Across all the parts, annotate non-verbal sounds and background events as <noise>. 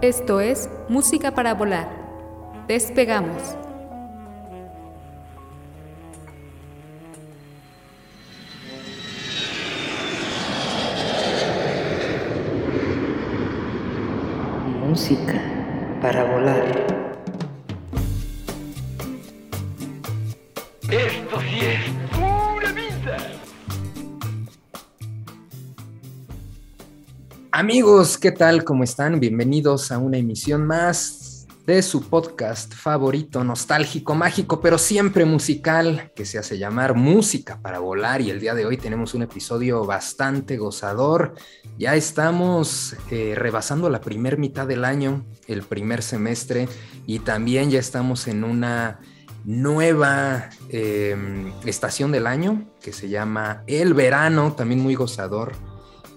Esto es Música para Volar. Despegamos. Amigos, ¿qué tal? ¿Cómo están? Bienvenidos a una emisión más de su podcast favorito, nostálgico, mágico, pero siempre musical, que se hace llamar Música para Volar. Y el día de hoy tenemos un episodio bastante gozador. Ya estamos eh, rebasando la primera mitad del año, el primer semestre, y también ya estamos en una nueva eh, estación del año que se llama el verano, también muy gozador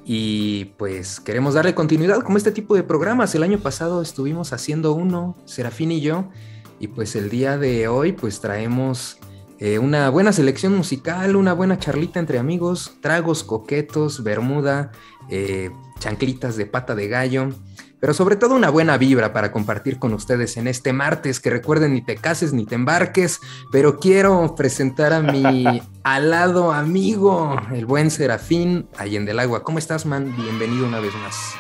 y pues queremos darle continuidad como este tipo de programas. El año pasado estuvimos haciendo uno, Serafín y yo, y pues el día de hoy pues traemos eh, una buena selección musical, una buena charlita entre amigos, tragos coquetos, bermuda, eh, chanclitas de pata de gallo pero sobre todo una buena vibra para compartir con ustedes en este martes, que recuerden ni te cases ni te embarques, pero quiero presentar a mi <laughs> alado amigo, el buen Serafín Allende del Agua. ¿Cómo estás, man? Bienvenido una vez más.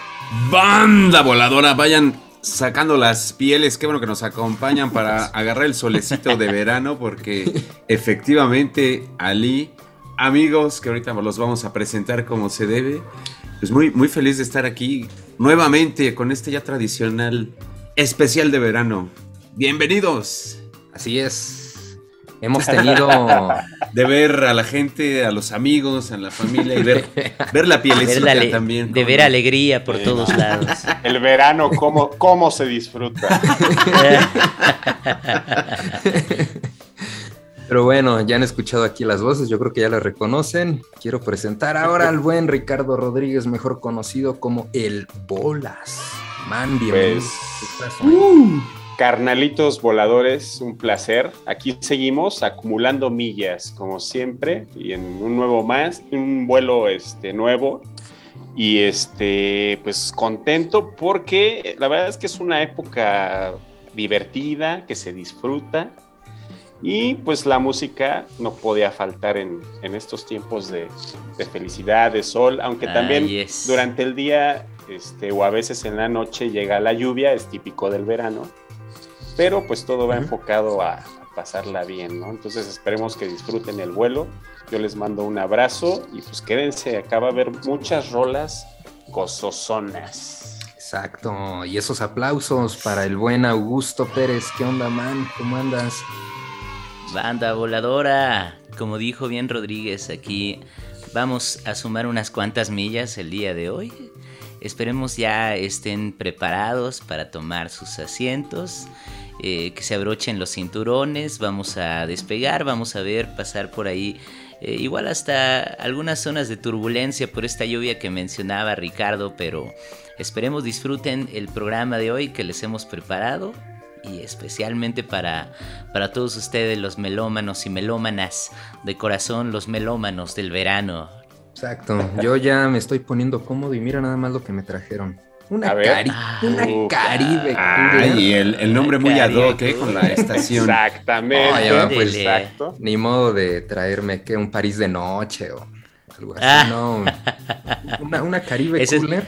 Banda voladora, vayan sacando las pieles, qué bueno que nos acompañan para <laughs> agarrar el solecito de verano, porque efectivamente, Ali, amigos, que ahorita los vamos a presentar como se debe, pues muy, muy feliz de estar aquí nuevamente con este ya tradicional especial de verano. Bienvenidos. Así es. Hemos tenido <laughs> de ver a la gente, a los amigos, a la familia y ver, <laughs> ver la pielecita también. De ver alegría por todos lados. <laughs> El verano, cómo, cómo se disfruta. Pero bueno, ya han escuchado aquí las voces, yo creo que ya las reconocen. Quiero presentar ahora al buen Ricardo Rodríguez, mejor conocido como El Bolas. Man, bienvenido. Pues, uh, carnalitos voladores, un placer. Aquí seguimos acumulando millas, como siempre, y en un nuevo más, un vuelo este, nuevo. Y este, pues contento porque la verdad es que es una época divertida, que se disfruta y pues la música no podía faltar en, estos tiempos de, felicidad, de sol, aunque también durante el día este, o a veces en la noche llega la lluvia, es típico del verano, pero pues todo va enfocado a, pasarla bien, ¿no? Entonces esperemos que disfruten el vuelo, yo les mando un abrazo y pues quédense, acá va a haber muchas rolas gozosonas. Exacto, y esos aplausos para el buen Augusto Pérez, ¿qué onda, man? ¿Cómo andas? Banda voladora, como dijo bien Rodríguez, aquí vamos a sumar unas cuantas millas el día de hoy. Esperemos ya estén preparados para tomar sus asientos, eh, que se abrochen los cinturones, vamos a despegar, vamos a ver pasar por ahí eh, igual hasta algunas zonas de turbulencia por esta lluvia que mencionaba Ricardo, pero esperemos disfruten el programa de hoy que les hemos preparado y especialmente para, para todos ustedes los melómanos y melómanas de corazón, los melómanos del verano. Exacto, yo ya me estoy poniendo cómodo y mira nada más lo que me trajeron. Una, cari una Caribe. y el, nombre muy ad hoc ¿eh? con la estación. Exactamente. pues, Exacto. Ni modo de traerme que un París de noche o algo así, ah. no. Una, una Caribe Cooler.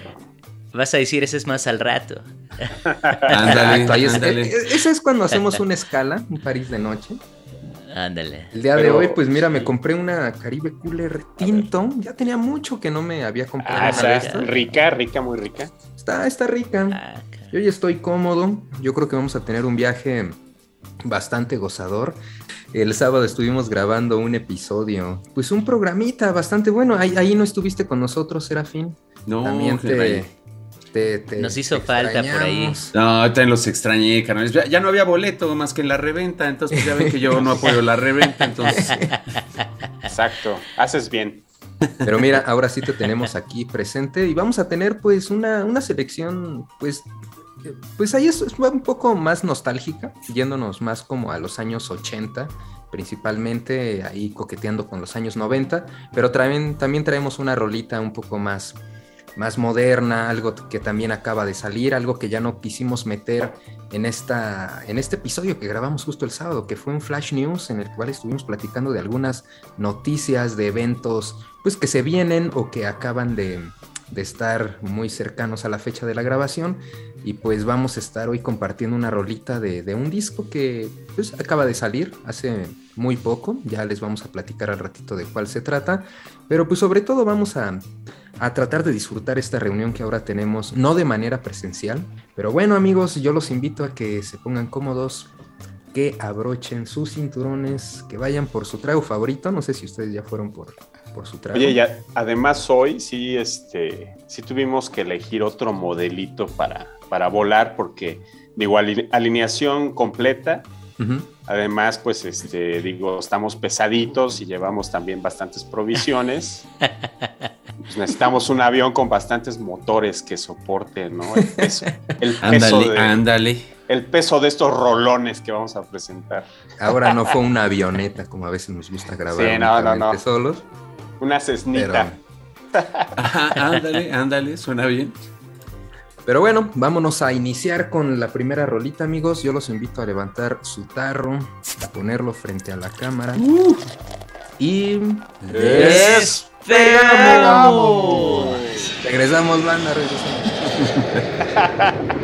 Vas a decir, ese es más al rato. <laughs> ándale, ándale. Eso es cuando hacemos una escala, un París de noche. Ándale. El día de hoy, pues mira, me compré una Caribe Cooler tinto. Ya tenía mucho que no me había comprado ah, una de Rica, rica, muy rica. Está, está rica. Ah, Yo ya estoy cómodo. Yo creo que vamos a tener un viaje bastante gozador. El sábado estuvimos grabando un episodio, pues un programita bastante bueno. Ahí, ahí no estuviste con nosotros, Serafín. No, También te, Nos hizo falta por ahí. No, también los extrañé, carnales. Ya, ya, no había boleto más que en la reventa, entonces pues, ya ven que yo no apoyo la reventa, entonces. <laughs> Exacto, haces bien. Pero mira, ahora sí te tenemos aquí presente y vamos a tener pues una, una selección pues pues ahí es, un poco más nostálgica, yéndonos más como a los años 80, principalmente ahí coqueteando con los años 90, pero también, también traemos una rolita un poco más, más moderna, algo que también acaba de salir, algo que ya no quisimos meter en, esta, en este episodio que grabamos justo el sábado, que fue un Flash News en el cual estuvimos platicando de algunas noticias de eventos pues que se vienen o que acaban de, de estar muy cercanos a la fecha de la grabación. Y pues vamos a estar hoy compartiendo una rolita de, un disco que pues acaba de salir hace muy poco, ya les vamos a platicar al ratito de cuál se trata, pero pues sobre todo vamos a, a tratar de disfrutar esta reunión que ahora tenemos, no de manera presencial, pero bueno amigos, yo los invito a que se pongan cómodos, que abrochen sus cinturones, que vayan por su trago favorito, no sé si ustedes ya fueron por, por su trago. Oye, ya, además hoy sí, este, sí tuvimos que elegir otro modelito para, para volar porque, digo, alineación completa. Además, pues, este, digo, estamos pesaditos y llevamos también bastantes provisiones. <laughs> Pues necesitamos un avión con bastantes motores que soporten, ¿no? El peso, el peso ándale, ándale. El peso de estos rolones que vamos a presentar. Ahora no fue una avioneta, como a veces nos gusta grabar sí, no, no, no. solos. Una cesnita. <laughs> ándale, ándale, suena bien. Pero bueno, vámonos a iniciar con la primera rolita, amigos. Yo los invito a levantar su tarro, a ponerlo frente a la cámara. Uh. y. ¡Despegamos! Regresamos, banda, regresamos. <laughs>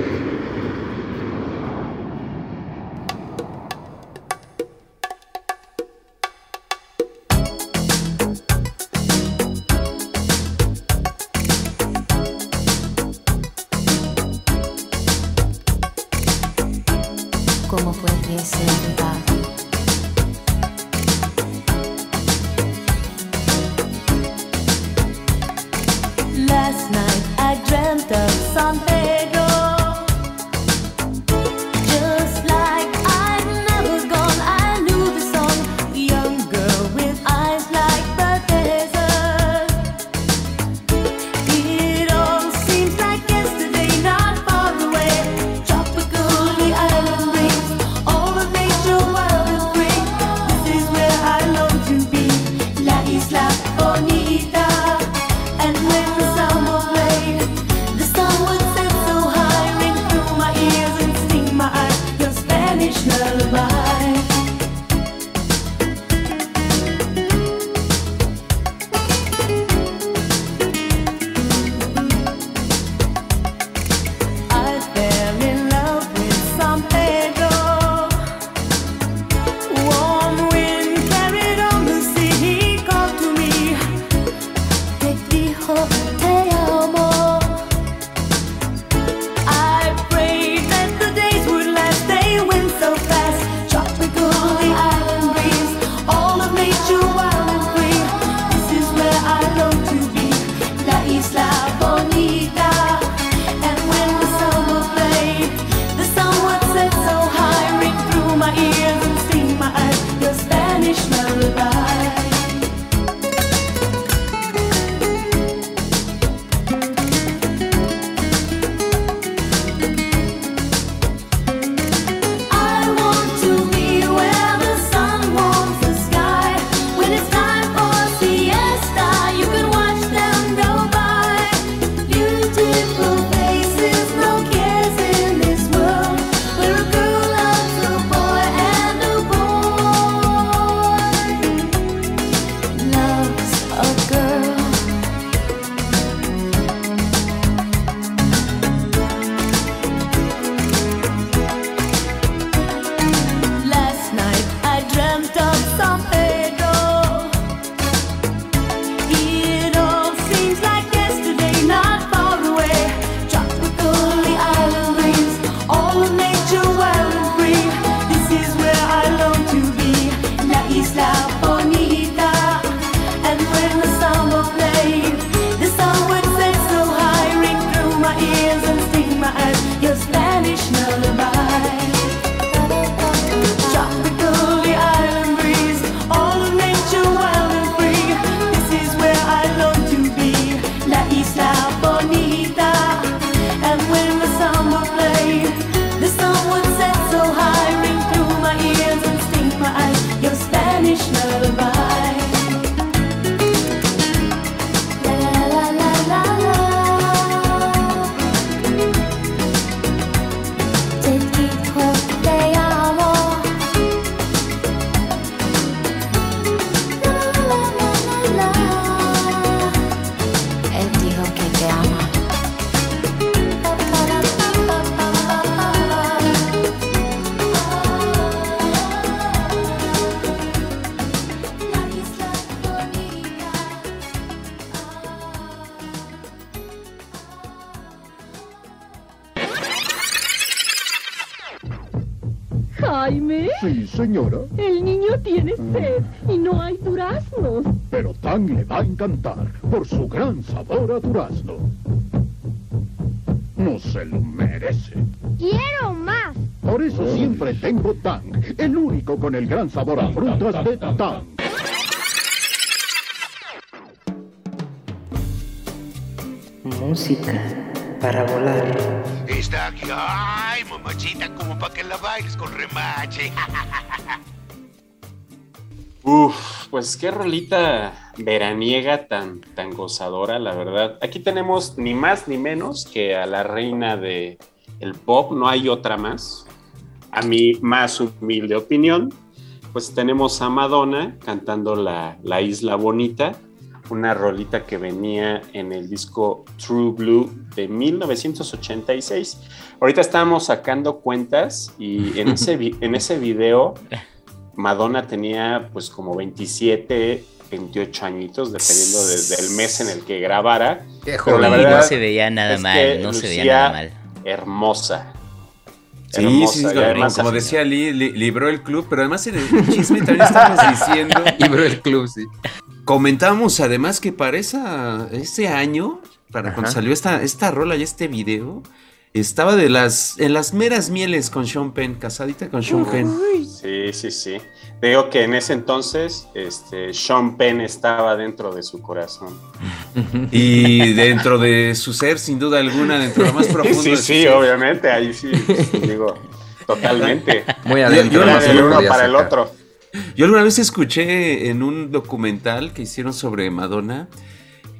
el gran sabor a frutas de Tang. Música para volar. Está aquí. Ay, mamachita, como para que la bailes con remache. <laughs> Uf, pues qué rolita veraniega tan, tan gozadora, la verdad. Aquí tenemos ni más ni menos que a la reina de el pop, no hay otra más. A mi más humilde opinión, pues tenemos a Madonna cantando la, la Isla Bonita, una rolita que venía en el disco True Blue de 1986. Ahorita estábamos sacando cuentas y en <laughs> ese, vi- en ese video Madonna tenía pues como 27, 28 añitos, dependiendo de- del mes en el que grabara. Qué Pero la Y verdad no se veía nada mal, no se veía lucía nada mal. Hermosa. Sí, Hermosa, sí, sí, además como decía Lee, li- libró el club, pero además en el chisme también estamos diciendo, <laughs> Libró el club, sí. comentábamos además que para esa- ese año, para cuando salió esta, esta rola y este video, estaba de las, en las meras mieles con Sean Penn, casadita con Sean Penn. Sí, sí, sí. Digo que en ese entonces este, Sean Penn estaba dentro de su corazón. <laughs> Y dentro de su ser, sin duda alguna, dentro de lo más profundo Sí, de su sí, ser. obviamente, ahí sí, digo, totalmente. Muy Yo- adentro. yo se del uno para el otro. Yo alguna vez escuché en un documental que hicieron sobre Madonna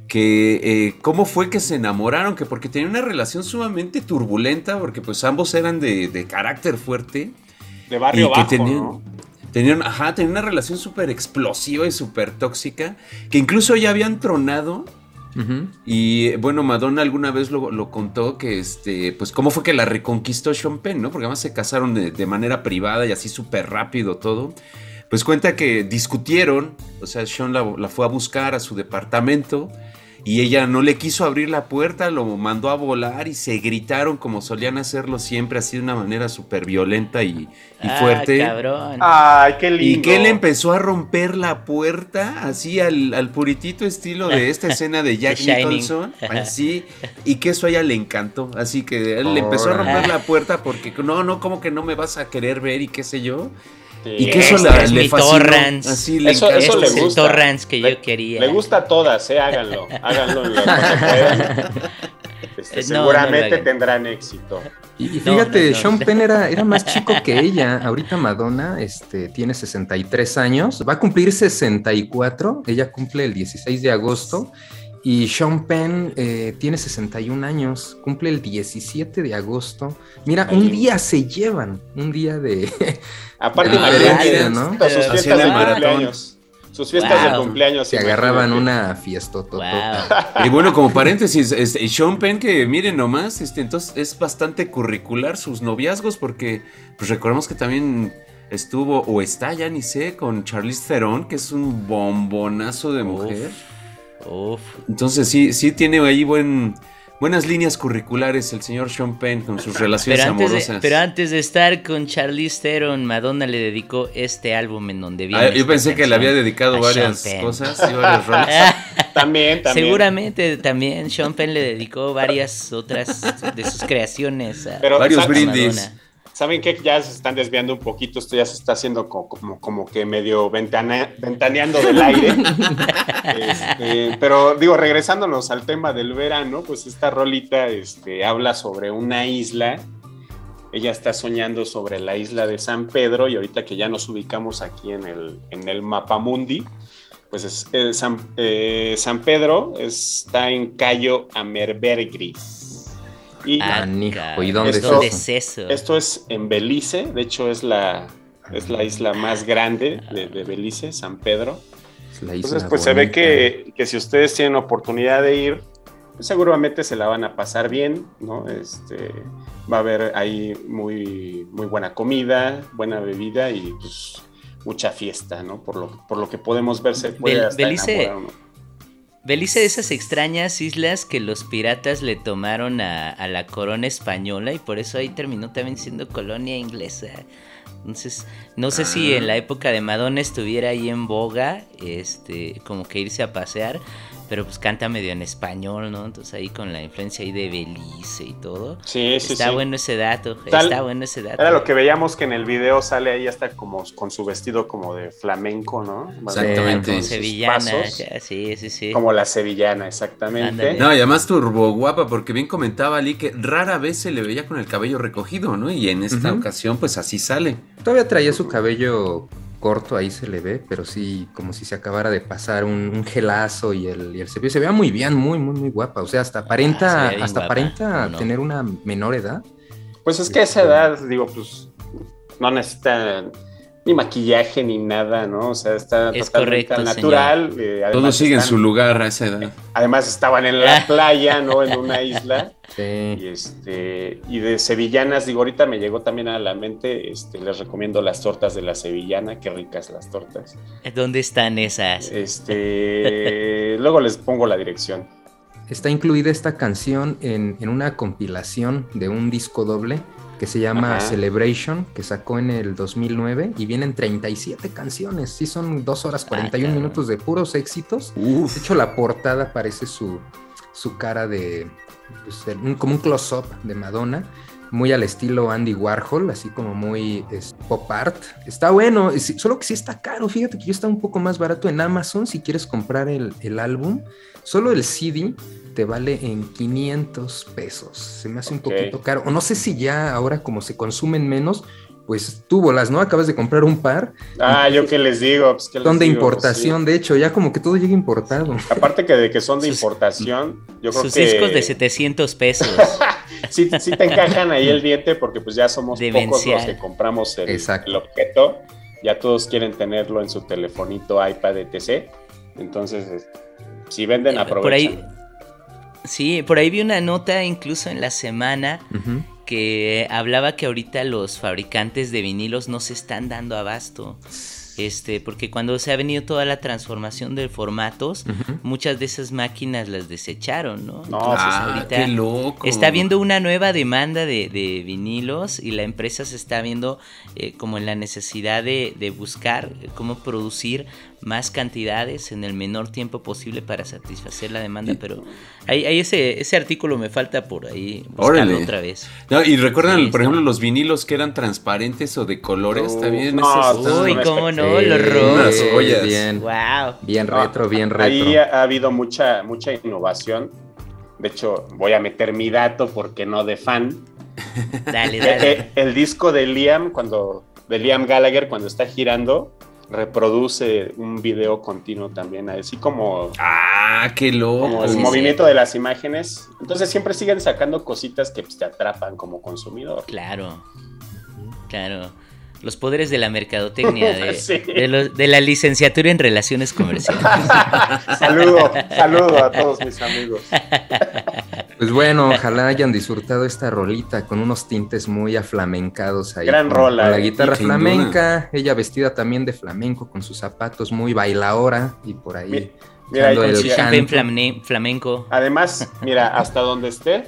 que eh, cómo fue que se enamoraron, que porque tenían una relación sumamente turbulenta, porque pues ambos eran de, de carácter fuerte De barrio y que bajo, tenían, ¿no? tenían, ajá, tenían una relación súper explosiva y súper tóxica, que incluso ya habían tronado Ujú. y bueno, Madonna alguna vez lo, lo contó que este, pues cómo fue que la reconquistó Sean Penn, ¿no? Porque además se casaron de, de manera privada y así súper rápido todo. Pues cuenta que discutieron, o sea, Sean la, la fue a buscar a su departamento y ella no le quiso abrir la puerta, lo mandó a volar y se gritaron como solían hacerlo siempre, así de una manera súper violenta y, y Ah, fuerte. cabrón. Ay, qué lindo. Y que él empezó a romper la puerta, así al, al puritito estilo de esta <laughs> escena de Jack. Nicholson, así, y que eso a ella le encantó, así que él le empezó a romper la puerta porque no, no, como que no me vas a querer ver y qué sé yo, Sí. y que eso Este es le mi fascinó, Torrance. así le Eso- este le es el gusta. torrance que Le- yo quería. Le gusta a todas, ¿eh? Háganlo. <laughs> Háganlo lo. Este, Eh, no, seguramente tendrán éxito. Y, fíjate, no, no. Sean Penn era, era más chico que ella. Ahorita Madonna este, tiene 63 años. Va a cumplir 64. Ella cumple el 16 de agosto. Y Sean Penn eh, tiene 61 años. Cumple el 17 de agosto. Mira, un día se llevan. Un día de... <laughs> Aparte, imagínate ya, ¿no? sus fiestas de cumpleaños. Sus fiestas de cumpleaños. Se agarraban una fiesta. Wow. <laughs> Y bueno, como paréntesis, este, Sean Penn, que miren nomás, este, entonces es bastante curricular sus noviazgos, porque pues recordemos que también estuvo, o está, ya ni sé, con Charlize Theron, que es un bombonazo de mujer. Uf. Entonces sí, sí tiene ahí buen, buenas líneas curriculares el señor Sean Penn con sus relaciones Pero antes, de, amorosas. pero antes de estar con Charlize Theron, Madonna le dedicó este álbum en donde viene. Ah, yo pensé que le había dedicado varias cosas y varias <laughs> rolas. <laughs> También, también. Seguramente también Sean Penn le dedicó varias otras de sus <laughs> creaciones a, Pero, Varios a brindis. Madonna. ¿Saben qué? Ya se están desviando un poquito. Esto ya se está haciendo como, como, como que medio ventaneando del aire. <laughs> Este, pero digo, regresándonos al tema del verano, pues esta rolita este, habla sobre una isla. Ella está soñando sobre la isla de San Pedro y ahorita que ya nos ubicamos aquí en el, en el mapamundi, pues es, eh, San, eh, San Pedro está en Cayo Amerbergri. Y Ah, Canijo, cabrón, ¿y dónde es ¿Dónde eso? es eso? esto es en Belice, de hecho es la, es la isla más grande de, de Belice, San Pedro. Entonces, pues se ve que, que si ustedes tienen oportunidad de ir, pues, seguramente se la van a pasar bien, ¿no? Este, va a haber ahí muy, muy buena comida, buena bebida y pues mucha fiesta, ¿no? Por lo, por lo que podemos ver se puede Bel- hasta Belice- enamorar uno. Belice de esas extrañas islas que los piratas le tomaron a, a, la corona española y por eso ahí terminó también siendo colonia inglesa. Entonces, no sé si en la época de Madonna estuviera ahí en boga, este, como que irse a pasear, pero pues canta medio en español, ¿no? Entonces ahí con la influencia ahí de Belice y todo. Sí, sí, Está sí. bueno ese dato, está bueno ese dato. Era lo que veíamos que en el video sale ahí hasta como con su vestido como de flamenco, ¿no? Exactamente. Como sevillana, pasos. sí, sí, sí. Como la sevillana, exactamente. Ándale. No, y además turbo guapa, porque bien comentaba Ali que rara vez se le veía con el cabello recogido, ¿no? Y en esta ocasión, pues así sale. Todavía traía su cabello corto, ahí se le ve, pero sí, como si se acabara de pasar un, un gelazo y el, y el cepillo. Se veía muy bien, muy, muy, muy guapa. O sea, hasta Ah, se aparenta, hasta guapa, aparenta ¿no? tener una menor edad. Pues es que a esa edad, digo, pues no necesita ni maquillaje ni nada, ¿no? O sea, está Es totalmente correcto, natural. eh, Todo sigue en están- su lugar a esa edad. Además estaban en la <laughs> playa, ¿no? En una isla. Sí. Y este, y de sevillanas, digo, ahorita me llegó también a la mente, este, les recomiendo las tortas de la sevillana, qué ricas las tortas. ¿Dónde están esas? Este, <laughs> luego les pongo la dirección. Está incluida esta canción en, en una compilación de un disco doble que se llama Ajá. Celebration, que sacó en el 2009 y vienen 37 canciones. Sí, son 2 horas 41 cabrón. minutos de puros éxitos. Uf. De hecho, la portada parece su, su cara de. pues, un- como un close-up de Madonna. Muy al estilo Andy Warhol, así como muy es, pop art. Está bueno, es- solo que sí está caro. Fíjate que ya está un poco más barato en Amazon si quieres comprar el, el álbum. Solo el CD te vale en 500 pesos. Se me hace un poquito caro. O no sé si ya ahora, como se consumen menos, pues tú bolas, ¿no? Acabas de comprar un par. Ah, yo qué les digo, pues, ¿qué les Son de digo? importación, de hecho, ya como que todo llega importado. Aparte que de que son de Sus- importación, yo creo Sus que discos de 700 pesos. <laughs> sí, sí te encajan ahí el diente porque pues ya somos pocos Demencial. los que compramos el, Exacto. el objeto. Ya todos quieren tenerlo en su telefonito, iPad, etc. Entonces, es- si venden, aprovechan. por ahí- Sí, por ahí vi una nota incluso en la semana que hablaba que ahorita los fabricantes de vinilos no se están dando abasto. Este, porque cuando se ha venido toda la transformación de formatos, muchas de esas máquinas las desecharon, ¿no? No, Entonces, Ah, ahorita qué loco. Está habiendo una nueva demanda de, de vinilos y la empresa se está viendo eh, como en la necesidad de, de buscar cómo producir más cantidades en el menor tiempo posible para satisfacer la demanda, pero ahí, ahí ese, ese artículo me falta por ahí buscarlo Órale. otra vez. No, y recuerdan, Sí, por ejemplo, los vinilos que eran transparentes o de colores Uh, también. no, esos Uy, cómo no, Sí, los rojos. Bien, Wow. bien retro, bien retro. Ahí ha, ha habido mucha, mucha innovación. De hecho, voy a meter mi dato porque no de fan. Dale, <laughs> Eh, dale. eh, el disco de Liam, cuando, de Liam Gallagher, cuando está girando, reproduce un video continuo también, así como, Ah, qué loco. como el sí, movimiento de las imágenes. Entonces siempre siguen sacando cositas que pues, te atrapan como consumidor. Claro, claro. Los poderes de la mercadotecnia, <laughs> de, Sí. de los- de la licenciatura en relaciones comerciales. <laughs> saludo, saludo a todos mis amigos. <laughs> Pues bueno, ojalá hayan disfrutado esta rolita con unos tintes muy aflamencados ahí. Gran con- rola, con la eh. guitarra flamenca, ella vestida también de flamenco con sus zapatos muy bailaora y por ahí. Mi- Mira, el flamne- flamenco. Además, mira, hasta donde esté,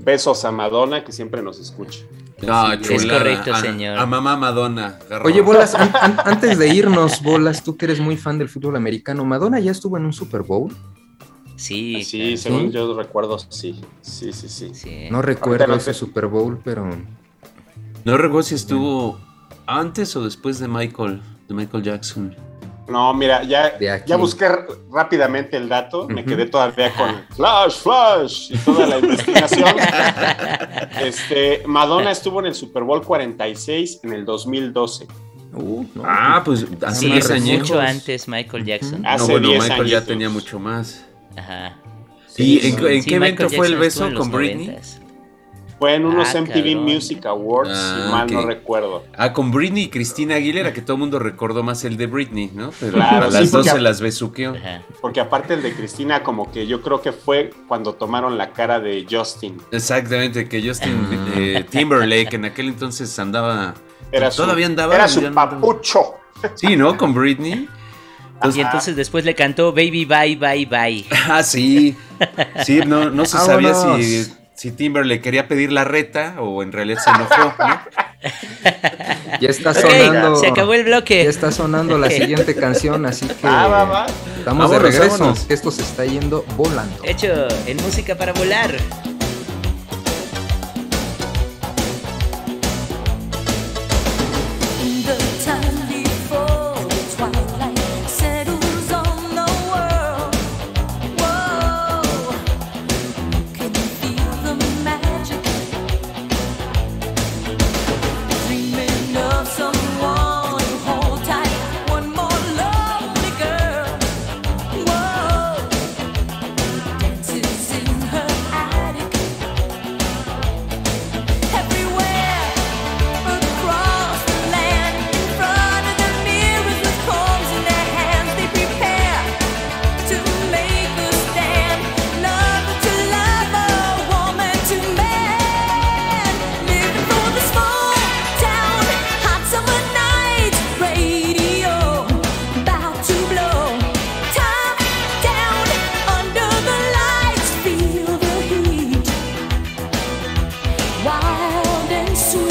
besos a Madonna que siempre nos escucha. Ah, Es correcto, A- señor. A, mamá Madonna. Oye, Bolas, an- an- antes de irnos, Bolas, tú que eres muy fan del fútbol americano, ¿Madonna ya estuvo en un Super Bowl? Sí, Sí, claro. según yo recuerdo, sí. Sí, sí, sí. Sí. No recuerdo no ese Super Bowl, pero No recuerdo si estuvo antes o después de Michael, de Michael Jackson. No, mira, ya, ya busqué rápidamente el dato, me quedé todavía con Flash, Flash y toda la investigación. <laughs> este, Madonna estuvo en el Super Bowl 46 en el 2012. uh, no, Ah, pues hace Sí, más 10 fue años. mucho antes Michael Jackson. Ah, No, Hace bueno, 10 Michael ya añitos. tenía mucho más. Ajá. ¿Y Sí, en, sí. en Sí, qué evento fue el beso con Britney? 90s. Fue en unos Ah, MTV cabrón. Music Awards, Ah, si mal no recuerdo. Ah, con Britney y Cristina Aguilera, que todo el mundo recordó más el de Britney, ¿no? Pero Claro, a sí, las dos se las besuqueó. Ajá. Porque aparte el de Cristina, como que yo creo que fue cuando tomaron la cara de Justin. Exactamente, que Justin eh, Timberlake en aquel entonces andaba. Era su, Todavía andaba. Era su papucho. Sí, ¿no? Con Britney. Y entonces después le cantó Baby Bye Bye Bye. <laughs> Ah, sí. Sí, no, no se sabía Vámonos. si, si Timber le quería pedir la reta o en realidad se enojó. ¿no? <laughs> Ya está sonando. se acabó el Ya bloque. está sonando la <laughs> siguiente canción, así que Ah, va, va. estamos de regreso. vámonos. Esto se está yendo volando. Hecho en música para volar. Wild and sweet.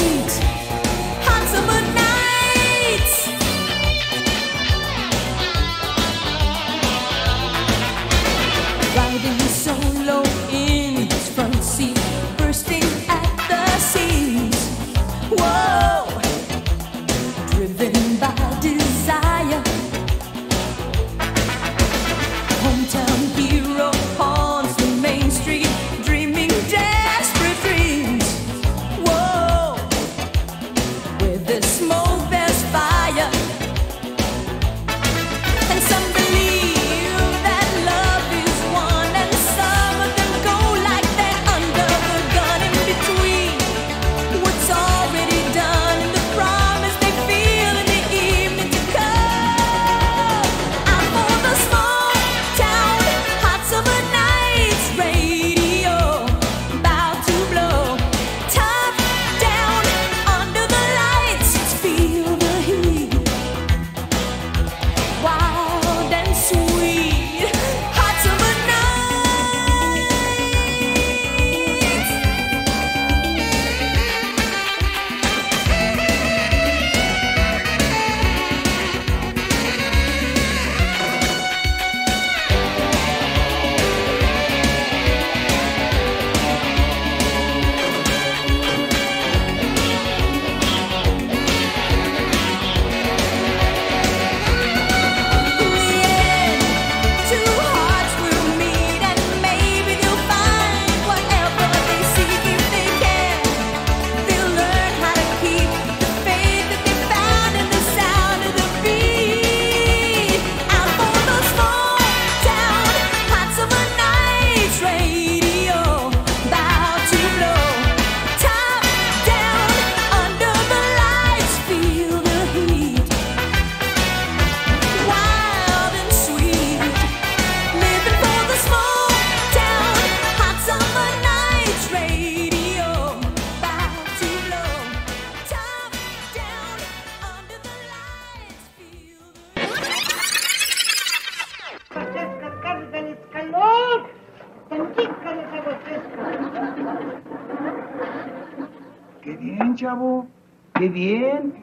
Qué bien.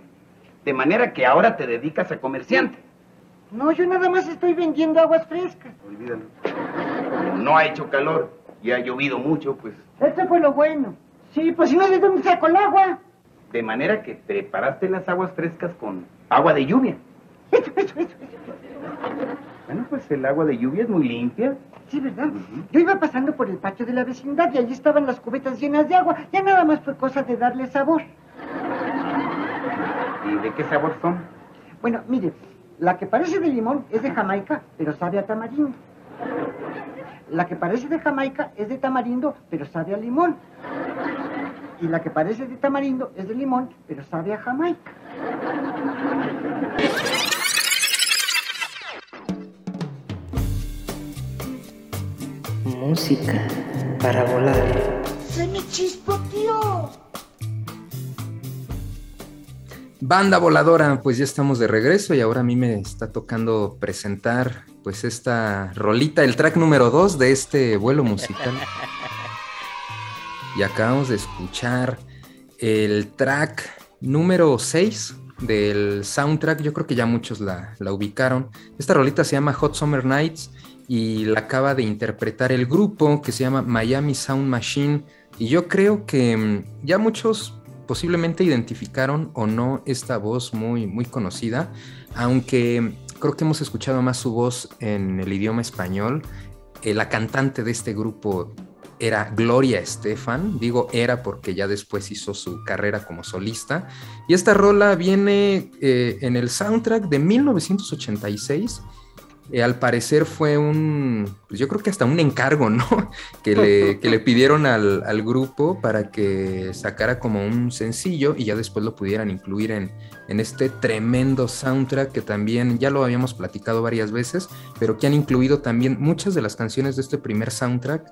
De manera que ahora te dedicas a comerciante. No, yo nada más estoy vendiendo aguas frescas. Olvídalo. Como no ha hecho calor y ha llovido mucho, pues. Eso fue lo bueno. Sí, pues si no, ¿de dónde saco el agua? De manera que preparaste las aguas frescas con agua de lluvia. Eso, eso, eso. Bueno, pues el agua de lluvia es muy limpia. Sí, ¿verdad? Yo iba pasando por el patio de la vecindad y allí estaban las cubetas llenas de agua. Ya nada más fue cosa de darle sabor. ¿Y de qué sabor son? Bueno, mire, la que parece de limón es de Jamaica, pero sabe a tamarindo. La que parece de Jamaica es de tamarindo, pero sabe a limón. Y la que parece de tamarindo es de limón, pero sabe a Jamaica. Música para volar. ¡Se me chispoteó! Banda voladora, pues ya estamos de regreso y ahora a mí me está tocando presentar pues esta rolita, el track número 2 de este vuelo musical. <laughs> Y acabamos de escuchar el track número 6 del soundtrack, yo creo que ya muchos la, la ubicaron. Esta rolita se llama Hot Summer Nights y la acaba de interpretar el grupo que se llama Miami Sound Machine. Y yo creo que mm, ya muchos posiblemente identificaron o no esta voz muy, muy conocida, aunque creo que hemos escuchado más su voz en el idioma español. Eh, la cantante de este grupo era Gloria Estefan, digo era porque ya después hizo su carrera como solista, y esta rola viene eh, en el soundtrack de 1986 eh, al parecer fue un, pues yo creo que hasta un encargo, ¿no? <laughs> Que le, que le pidieron al, al, grupo para que sacara como un sencillo y ya después lo pudieran incluir en, en, este tremendo soundtrack que también ya lo habíamos platicado varias veces, pero que han incluido también muchas de las canciones de este primer soundtrack,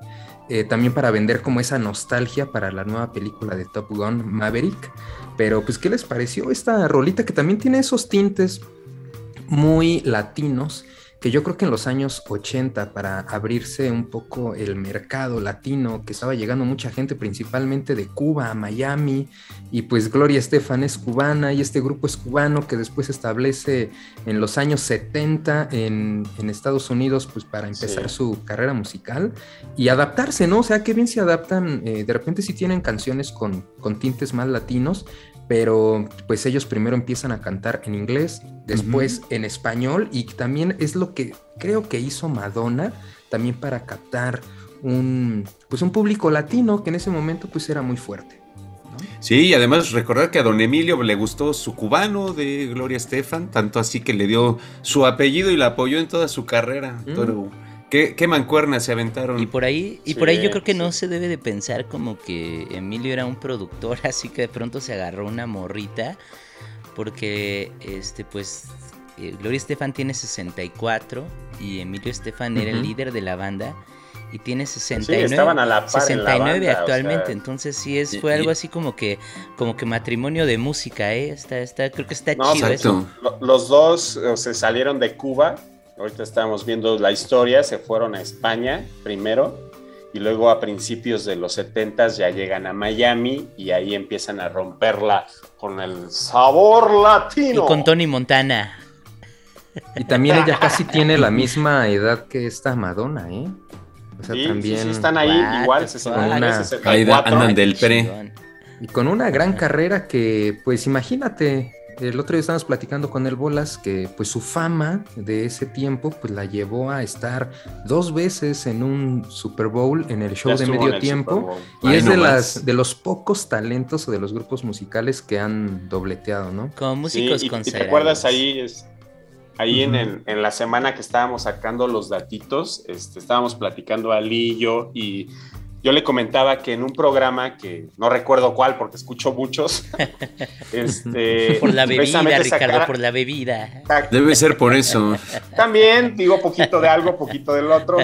eh, también para vender como esa nostalgia para la nueva película de Top Gun Maverick. Pero pues, ¿qué les pareció esta rolita que también tiene esos tintes muy latinos? Que yo creo que en los años 80, para abrirse un poco el mercado latino, que estaba llegando mucha gente principalmente de Cuba a Miami, y pues Gloria Estefan es cubana y este grupo es cubano que después se establece en los años 70 en, en Estados Unidos, pues para empezar sí. su carrera musical y adaptarse, ¿no? O sea, qué bien se adaptan, eh, de repente sí tienen canciones con, con tintes más latinos, pero pues ellos primero empiezan a cantar en inglés, después uh -huh. en español y también es lo que creo que hizo Madonna también para captar un pues un público latino que en ese momento pues era muy fuerte. ¿no? Sí, y además recordar que a don Emilio le gustó su cubano de Gloria Estefan, tanto así que le dio su apellido y la apoyó en toda su carrera. Mm. Todo, ¿Qué, qué mancuernas se aventaron. Y por ahí, y sí, por ahí yo creo que sí. no se debe de pensar como que Emilio era un productor, <laughs> así que de pronto se agarró una morrita. Porque este, pues, eh, Gloria Estefan tiene 64 y Emilio Estefan era el líder de la banda y tiene 69, sí, estaban a la par 69 en la banda, actualmente, o sea, entonces sí es y- fue algo y- así como que como que matrimonio de música, eh, está está creo que está No, chido eso. Lo- Los dos se salieron de Cuba. Ahorita estamos viendo la historia. Se fueron a España primero. Y luego a principios de los 70 ya llegan a Miami. Y ahí empiezan a romperla con el sabor Y latino. con Tony Montana. Y también ella <laughs> casi tiene la misma edad que esta Madonna, ¿eh? O sea, Sí, sí, también... sí, están ahí What igual. the 69, fuck? 64. Ahí da- andan del pre. Y con una gran carrera que, pues imagínate, el otro día estábamos platicando con el Bolas que pues su fama de ese tiempo pues la llevó a estar dos veces en un Super Bowl en el show Ya de medio tiempo y Ay, es no de más. las de los pocos talentos o de los grupos musicales que han dobleteado, ¿no? Como Sí, músicos y- y, te consagrados. acuerdas ahí, es, ahí en, Ujú. el- en la semana que estábamos sacando los datitos, este, estábamos platicando Ali y yo y yo le comentaba que en un programa que no recuerdo cuál porque escucho muchos, <laughs> este, <laughs> Por la bebida, Ricardo, sacara- por la bebida. Debe ser por eso. <laughs> También digo poquito de algo, poquito del otro.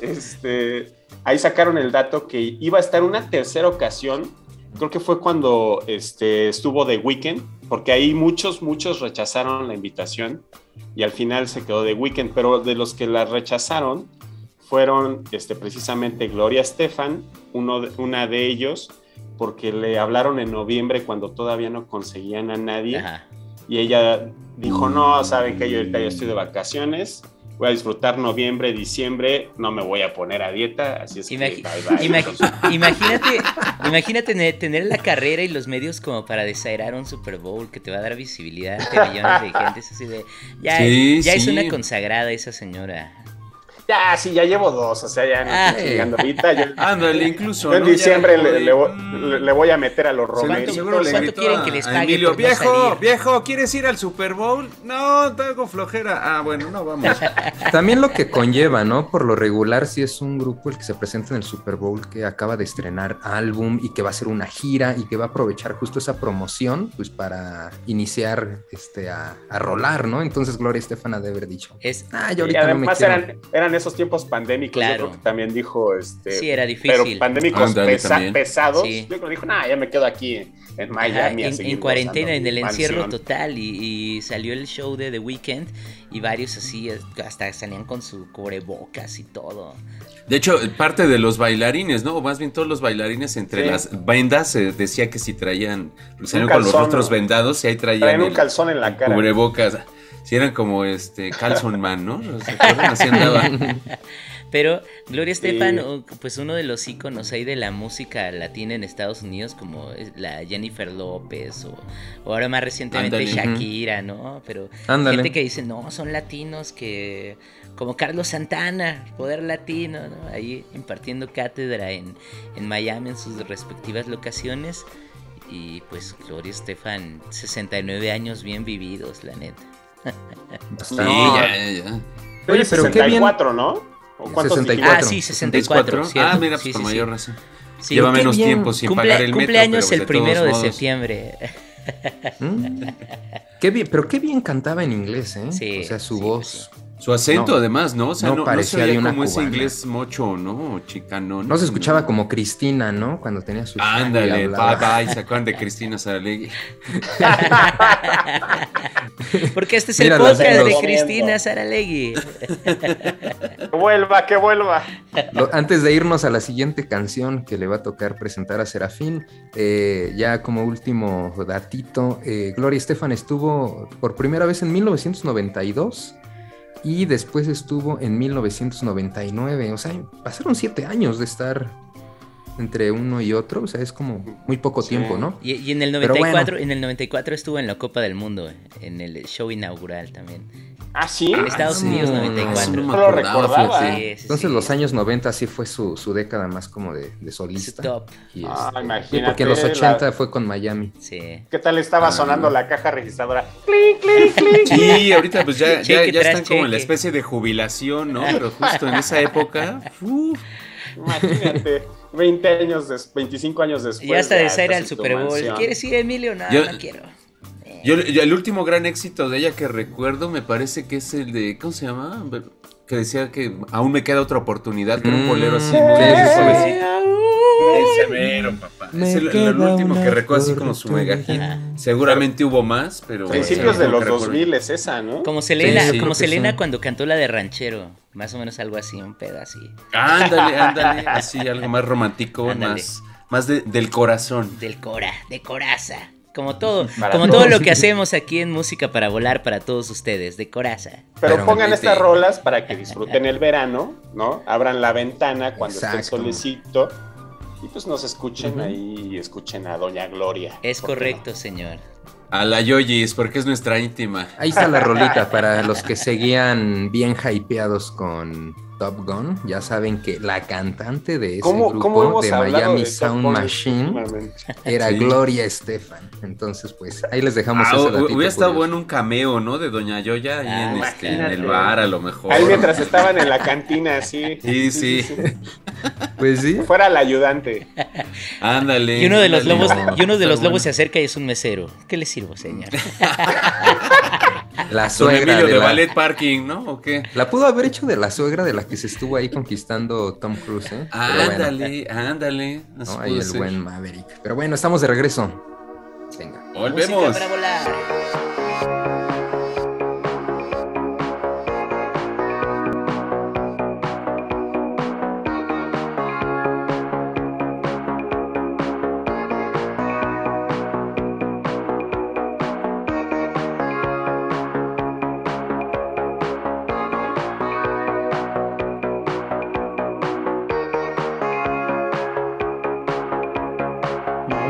Este, ahí sacaron el dato que iba a estar una tercera ocasión. Creo que fue cuando este, estuvo The Weeknd, porque ahí muchos, muchos rechazaron la invitación y al final se quedó The Weeknd, pero de los que la rechazaron fueron este, precisamente Gloria Estefan, uno de- una de ellos, porque le hablaron en noviembre cuando todavía no conseguían a nadie. Ajá. Y ella dijo, no, saben que yo ahorita ya estoy de vacaciones, voy a disfrutar noviembre, diciembre, no me voy a poner a dieta, así es que Imagi- bye bye. imagínate, imagínate tener, la carrera y los medios como para desairar un Super Bowl que te va a dar visibilidad ante millones de gente. Es así de, ya, Sí, ya es una consagrada esa señora. Ya, sí, ya llevo dos, o sea, ya no Ah. estoy chingando ahorita. Yo, <laughs> Ándale, incluso. yo en diciembre le, voy, le- le voy a meter a los romeritos. seguro le ¿Cuánto gritó quieren a- que les a pague Emilio, por no viejo, salir?" viejo, ¿quieres ir al Super Bowl? No, tengo flojera. Ah, bueno, no vamos. <laughs> También lo que conlleva, ¿no? Por lo regular, si es un grupo el que se presenta en el Super Bowl que acaba de estrenar álbum y que va a hacer una gira y que va a aprovechar justo esa promoción, pues para iniciar este, a, a rolar, ¿no? Entonces Gloria Estefan ha de haber dicho, Es, ah, yo Y ahorita no me eran eran esos tiempos pandémicos. Claro. Yo creo que también dijo, este, Sí, era pero difícil. pandémicos pesa- también. pesados. Sí. Yo creo que dijo, nah, ya me quedo aquí en, Ajá, Miami. en, cuarentena, en el encierro mansión". total y, y salió el show de The Weeknd y varios así, eh, hasta salían con su cubrebocas y todo. De hecho, parte de los bailarines, ¿no? O más bien todos los bailarines entre Sí. las vendas se decía que si traían, salían con los rostros vendados y ahí traían, Traen un el calzón en la cara. cubrebocas. Si eran como este Calzon Man, ¿no? ¿Se acuerdan? Así andaba. <laughs> Pero Gloria. Estefan, pues uno de los íconos ahí de la música latina en Estados Unidos, como la Jennifer López, o, o ahora más recientemente. Shakira, ¿no? Pero Ándale. gente que dice, no, son latinos que, como Carlos Santana, poder latino, ¿no? Ahí impartiendo cátedra en, en Miami en sus respectivas locaciones. Y pues Gloria Estefan, 69 años bien vividos, la neta. Sí, No. ya, ya. Oye, pero qué bien. 64, ¿no? ¿O cuántos 64. Ah, sí, 64. cierto. Ah, mira, pues Sí, con sí, sí. mayor razón. Sí, Lleva menos bien. tiempo sin Cumple- pagar el metro. cumpleaños pero el de primero de modos- septiembre. ¿Mm? Qué bien, pero qué bien cantaba en inglés, ¿eh? Sí, o sea, su sí, voz. Su acento, No, además, ¿no? O sea, no no, no, parecía se oía de una como ese inglés mocho, ¿no? Chicano. No se escuchaba como Cristina, ¿no? Cuando tenía su Ándale, bye bye, se <laughs> acuerdan de Cristina Saralegui. <laughs> Porque este es Mira, el podcast de. Cristina Saralegui. Que vuelva, que vuelva. Lo- antes de irnos a la siguiente canción que le va a tocar presentar a Serafín, eh, ya como último datito, eh, Gloria Estefan estuvo por primera vez en 1992 y después estuvo en 1999. O sea, pasaron siete años de estar entre uno y otro. O sea, es como muy poco Sí. tiempo, ¿no? Y, y en el Pero 94, bueno. en el 94 estuvo en la Copa del Mundo, en el show inaugural también. Ah, sí. En Estados sí. Unidos No, 94. no lo recordaba. Sí, sí, Entonces sí. los años 90 sí fue su, su década más como de, solista. top. Y, Ah, este, imagínate, porque en los la- 80 fue con Miami. Sí. ¿Qué tal estaba Ah, sonando no. la caja registradora? ¡Clink, clink, clink! Sí, ahorita pues ya, ya, <laughs> Cheque ya tras están como en la especie de jubilación, ¿no? <laughs> Pero justo en esa época, uf, Imagínate, <laughs> 20 años, des- 25 años después. ya hasta de ser al Super Bowl. mansión. ¿Quieres ir, Emilio? No, Yo- no quiero. yo, yo el último gran éxito de ella que recuerdo me parece que es el de, ¿cómo se llama? Que decía que aún me queda otra oportunidad, que era un bolero así sí, muy sí, sí. suavecito. Ese mero, papá. Me Es el, último que recuerdo así como su mega hit. Seguramente hubo más, pero... Principios de los que recuerdo. 2000 es esa, ¿no? Como Selena, Sí, sí, como Selena sí. cuando cantó la de Ranchero. Más o menos algo así, un pedo así. Ándale, <laughs> ándale, así algo más romántico, Ándale. más, más de- del corazón. Del Cora, de Coraza. Como todo, <laughs> Para como todos. todo lo que hacemos aquí en Música para Volar para todos ustedes, de Coraza. Pero Pero pongan estas rolas para que disfruten <laughs> el verano, ¿no? Abran la ventana cuando esté Exacto. solecito y pues nos escuchen ahí y escuchen a Doña Gloria. Es ¿Por qué correcto, señor. A la Yoyis, porque es nuestra íntima. Ahí está la rolita para los que seguían bien hypeados con Top Gun. Ya saben que la cantante de ese ¿Cómo, grupo cómo de hablado Miami de Sound Gun Machine era Sí. Gloria Estefan. Entonces, pues ahí les dejamos Ah, ese hubiera estado bueno un cameo, ¿no? De Doña Yoya ahí Ah, en, este, en imagínate. el bar, a lo mejor. Ahí mientras estaban en la cantina, sí. Sí, sí. Pues sí. Fuera el ayudante. Ándale. Y uno de los ándale. lobos, y uno de los lobos se acerca y es un mesero. ¿Qué le sirvo, señor? <laughs> La suegra Emilio de de la- Ballet Parking, ¿no? ¿O qué? La pudo haber hecho de la suegra de la que se estuvo ahí conquistando Tom Cruise, ¿eh? Pero bueno, Ándale, ándale. ¿no? Ahí el ser. buen Maverick. Pero bueno, estamos de regreso. Venga. Volvemos. Música para volar.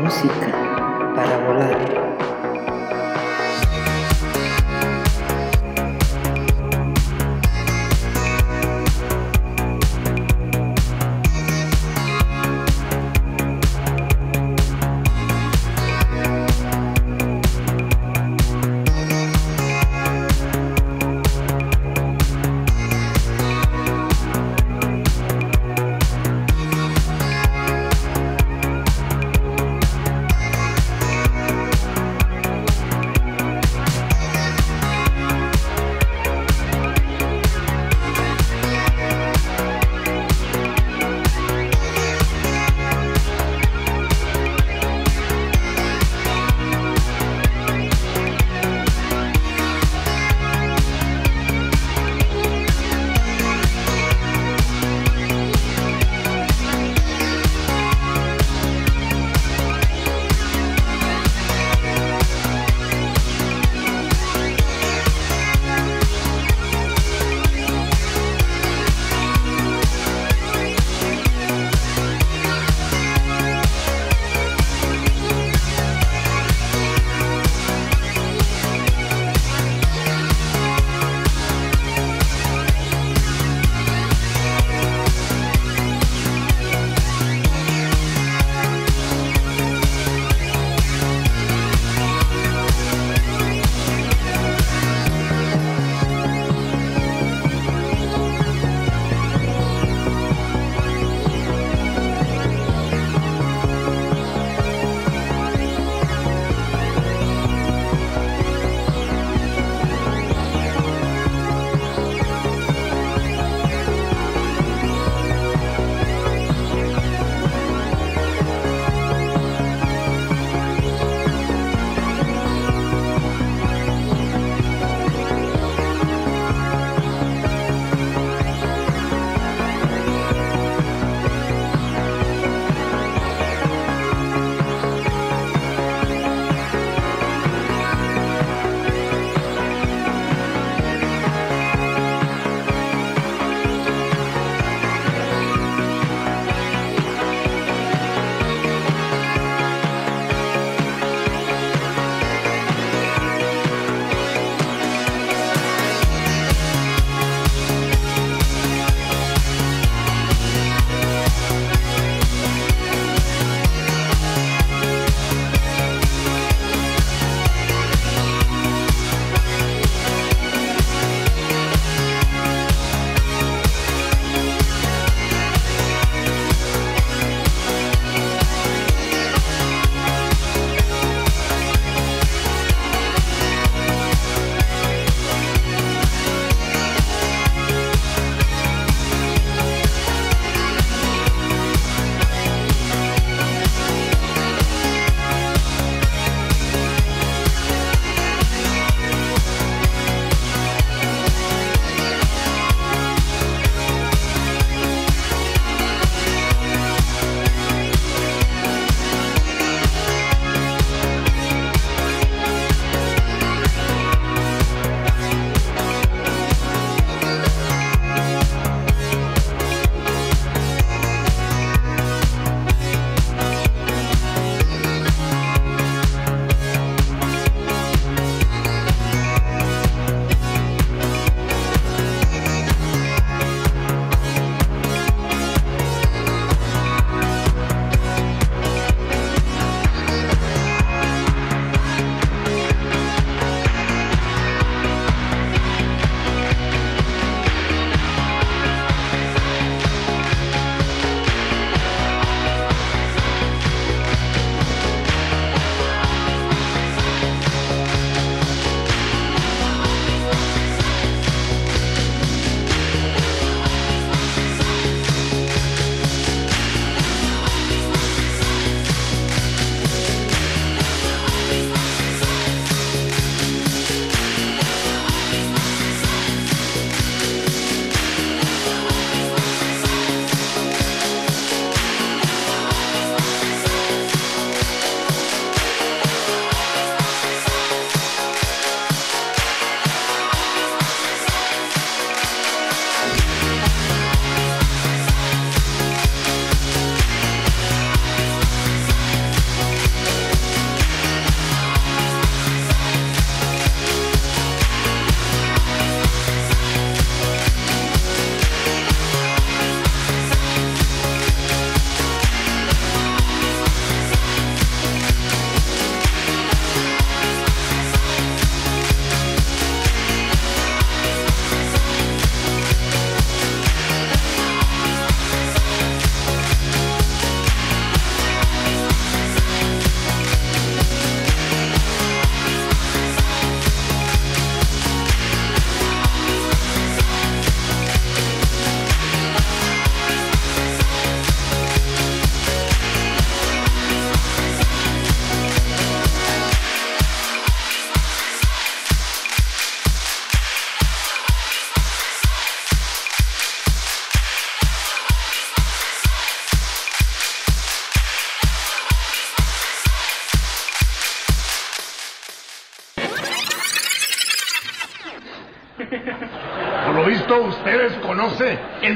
Música para volar.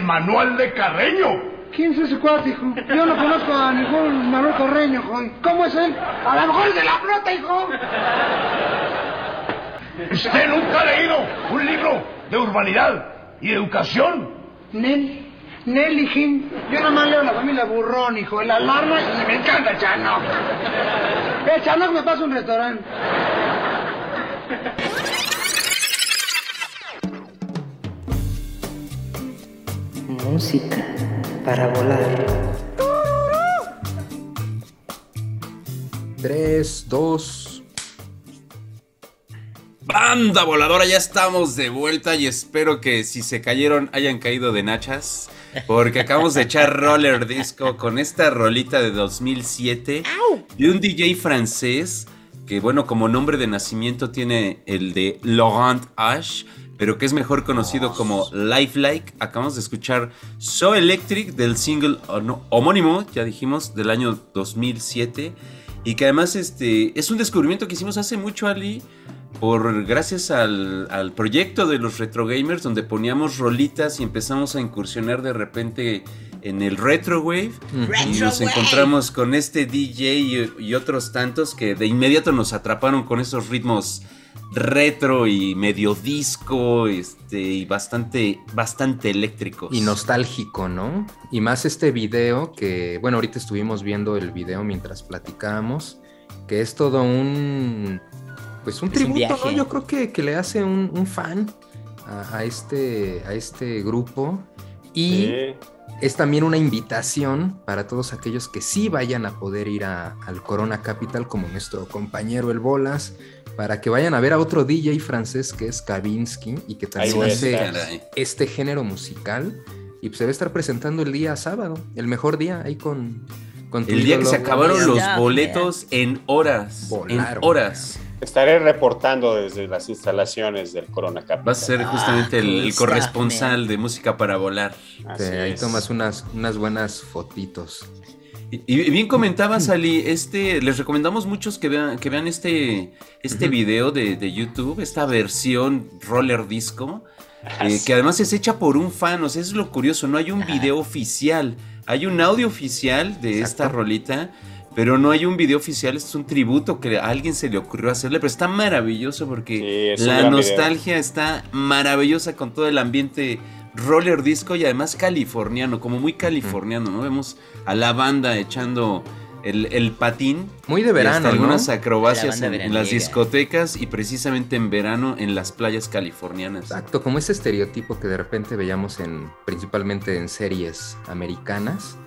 Desconoce el manual de Carreño. ¿Quién es ese cuate, hijo? Yo no conozco a ningún Manuel Correño, hijo. ¿Cómo es él? A lo mejor es de la flota, hijo. ¿Usted nunca ha leído un libro de urbanidad y educación? Nel, Nel, hijín. Yo nomás leo la familia Burrón, hijo. El alarma y me encanta el Chanoc. El Chanoc me pasa un restaurante. Música para volar. 3, 2. Banda voladora, ya estamos de vuelta y espero que si se cayeron hayan caído de nachas. Porque acabamos de echar roller disco con esta rolita de 2007 de un DJ francés que, bueno, como nombre de nacimiento tiene el de Laurent Ash, pero que es mejor conocido como Lifelike. Acabamos de escuchar So Electric del single hono- homónimo, ya dijimos, del año 2007. Y que además este, es un descubrimiento que hicimos hace mucho, Ali, por gracias al, al proyecto de los retro gamers donde poníamos rolitas y empezamos a incursionar de repente en el retro wave y nos encontramos con este DJ y, y otros tantos que de inmediato nos atraparon con esos ritmos retro y medio disco este y bastante bastante eléctricos Y nostálgico, ¿no? Y más este video que, bueno, ahorita estuvimos viendo el video mientras platicábamos, que es todo un, pues un Es un tributo, ¿no? Yo creo que, que le hace un, un fan a, a este, a este grupo y Sí. es también una invitación para todos aquellos que sí vayan a poder ir a- al Corona Capital, como nuestro compañero El Bolas, para que vayan a ver a otro DJ francés que es Kavinsky y que también voy a hace este género musical. Y pues se va a estar presentando el día sábado, el mejor día ahí con, con el día que se acabaron los Ya, boletos en horas Volaron. en horas Estaré reportando desde las instalaciones del Corona Capital. va a ser justamente Ah, el, cool el corresponsal de música para volar Así Te- ahí es. tomas unas, unas buenas fotitos. Y, y bien comentabas, Ali, este, les recomendamos muchos que vean, que vean este, este video de, de YouTube, esta versión roller disco, eh, que además es hecha por un fan, o sea, es lo curioso, no hay un video oficial, hay un audio oficial de esta rolita, pero no hay un video oficial, es un tributo que a alguien se le ocurrió hacerle, pero está maravilloso porque Sí, es un la nostalgia está maravillosa con todo el ambiente roller disco y además californiano, como muy californiano, ¿no? Vemos a la banda echando el, el patín. Muy de y hasta verano, ¿no? algunas La acrobacias en, en las discotecas y precisamente en verano en las playas californianas. Exacto, como ese estereotipo que de repente veíamos en principalmente en series americanas.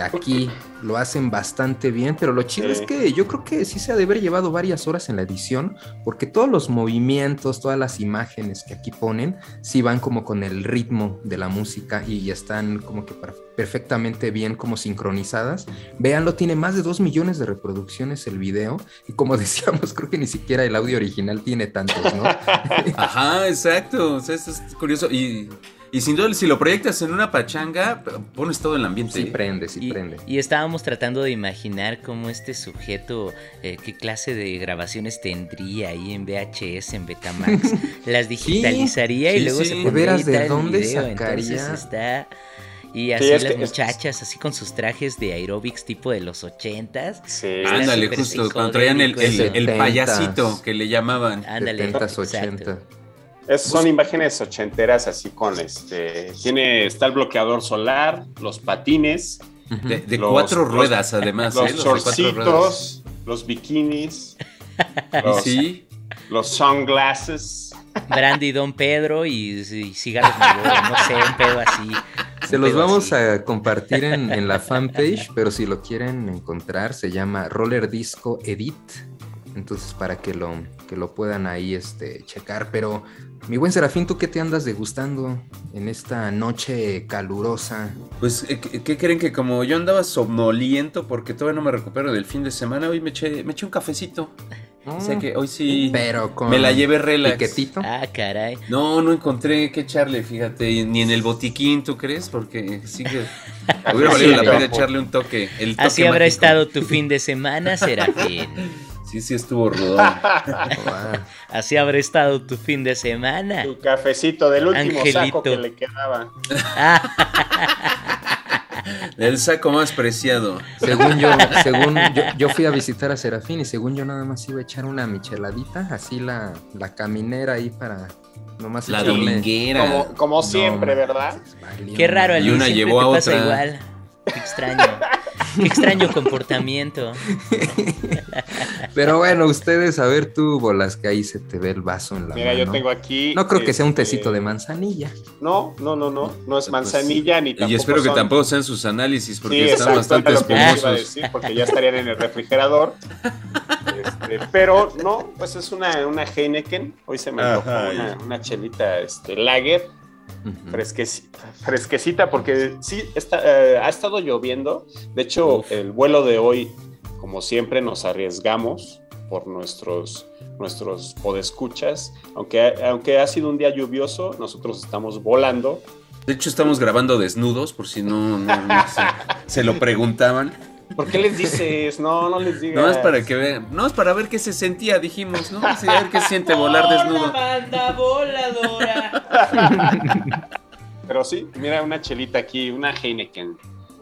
Aquí lo hacen bastante bien, pero lo chido Sí. es que yo creo que sí se ha de haber llevado varias horas en la edición, porque todos los movimientos, todas las imágenes que aquí ponen, sí van como con el ritmo de la música y están como que per- perfectamente bien como sincronizadas. Véanlo, tiene más de 2 millones de reproducciones el video y como <laughs> decíamos, creo que ni siquiera el audio original tiene tantos, ¿no? <laughs> Ajá, exacto. O sea, eso es curioso. Y, y sin duda, si lo proyectas en una pachanga, pones todo el ambiente. Sí ¿eh? prende, sí Y, prende. y estábamos tratando de imaginar cómo este sujeto, eh, qué clase de grabaciones tendría ahí en VHS, en Betamax, <laughs> las digitalizaría y luego sí. se ¿De pondría de dónde video, sacaría? Entonces está... Y así las que- es- muchachas, así con sus trajes de aerobics tipo de los ochentas. Sí. Ándale, justo, cuando traían el, payasito que le llamaban. Ándale, 70s, exacto. 80. Es- son imágenes ochenteras así con este. Tiene, está el bloqueador solar, los patines, De, de Los- cuatro los- ruedas, además. los ¿eh? Los ruedas. bikinis, <laughs> los, Sí, los sunglasses. Brandy Don Pedro y, y cigarros no sé, un pedo así. Se los vamos así. a compartir en, en la fanpage, pero si lo quieren encontrar, se llama Roller Disco Edit. Entonces, para que lo, que lo puedan ahí este, checar. Pero, mi buen Serafín, ¿tú qué te andas degustando en esta noche calurosa? Pues, eh, ¿qué, qué creen que como yo andaba somnoliento porque todavía no me recupero del fin de semana, hoy me eché, me eché un cafecito. O sea que hoy sí Pero con me la llevé relax. piquetito. Ah, caray. No, no encontré qué echarle, fíjate, ni en el botiquín, ¿tú crees? Porque sí que <laughs> hubiera Sí, valido la pena echarle un toque. El toque Así habrá estado tu fin de semana, Serafín. <laughs> Sí, sí estuvo rudo. <laughs> Así habrá estado tu fin de semana. Tu cafecito del último Angelito. saco que le quedaba. <laughs> El saco más preciado. Según yo, según yo, yo fui a visitar a Serafín y según yo nada más iba a echar una micheladita, así la, la caminera ahí para nomás La echarle- dominguera. Como, como siempre, ¿verdad? Qué raro, Y Ali, una llevó a pasa otra. igual. Qué extraño. Qué extraño comportamiento. Pero bueno, ustedes, a ver tú, bolas, que ahí se te ve el vaso en la Mira, yo mano. tengo aquí. No creo que sea un este, tecito de manzanilla. No, no, no, no. No es manzanilla ni tampoco. Y espero que son- tampoco sean sus análisis porque Sí, están exacto, bastante era lo que les iba a espumosos. decir, porque ya estarían en el refrigerador. Este, pero no, pues es una, una Heineken. Hoy se me antojó Ajá, una, una chelita este, lager. Fresquecita, fresquecita, porque sí está, eh, ha estado lloviendo. De hecho, el vuelo de hoy, como siempre, nos arriesgamos por nuestros, nuestros podescuchas. Aunque, aunque ha sido un día lluvioso, nosotros estamos volando. De hecho, estamos grabando desnudos, por si no, no- no se, se lo preguntaban. ¿Por qué les dices? No, no les digas. No es para que vean, no es para ver qué se sentía, dijimos, ¿no? Sí, a ver qué se siente volar desnudo. banda voladora! <laughs> Pero sí, mira una chelita aquí, una Heineken.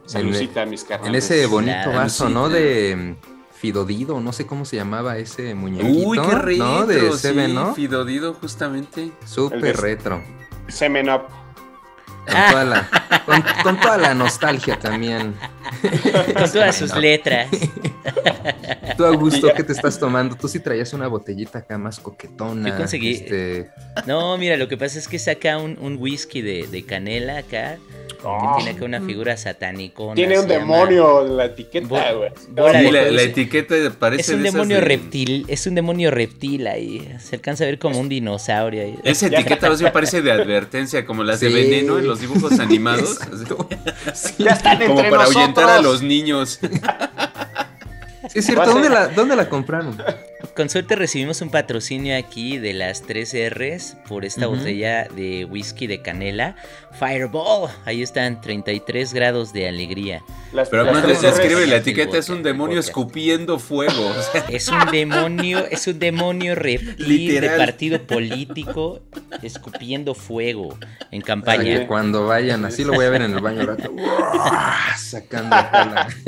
Salucita, mis En carnales. ese bonito La vaso, ¿no? De mm, Fidodido, no sé cómo se llamaba ese muñequito. Uy, qué retro, ¿no? De sí, Seven, ¿no? Fidodido, justamente. Súper retro. Semen Up. Con toda la, con, con toda la nostalgia también. Con todas sus letras. Tú, Augusto, ¿qué te estás tomando? Tú sí traías una botellita acá más coquetona. Yo conseguí- este, No, mira, lo que pasa es que saca un, un whisky de, de canela acá. Que tiene acá una figura satánica. Tiene un demonio en la etiqueta, Bo- güey. bola Sí, de la, etiqueta parece Es un de esas demonio de- reptil, es un demonio reptil ahí. Se alcanza a ver como un dinosaurio ahí. Esa etiqueta más bien parece de advertencia, como las de veneno en los dibujos animados. <laughs> Ya están como entre para nosotros. ahuyentar a los niños. Es cierto, ¿dónde la, ¿dónde la compraron? Con suerte recibimos un patrocinio aquí de las 3 R's por esta Ujú. botella de whisky de canela. Fireball. Ahí están 33 grados de alegría. Las- Pero además les escribe la etiqueta, es un demonio escupiendo fuego. o <laughs> sea, Es un demonio, es un demonio reptil de partido político escupiendo fuego en campaña. que cuando vayan, así lo voy a ver en el baño rato. Sacando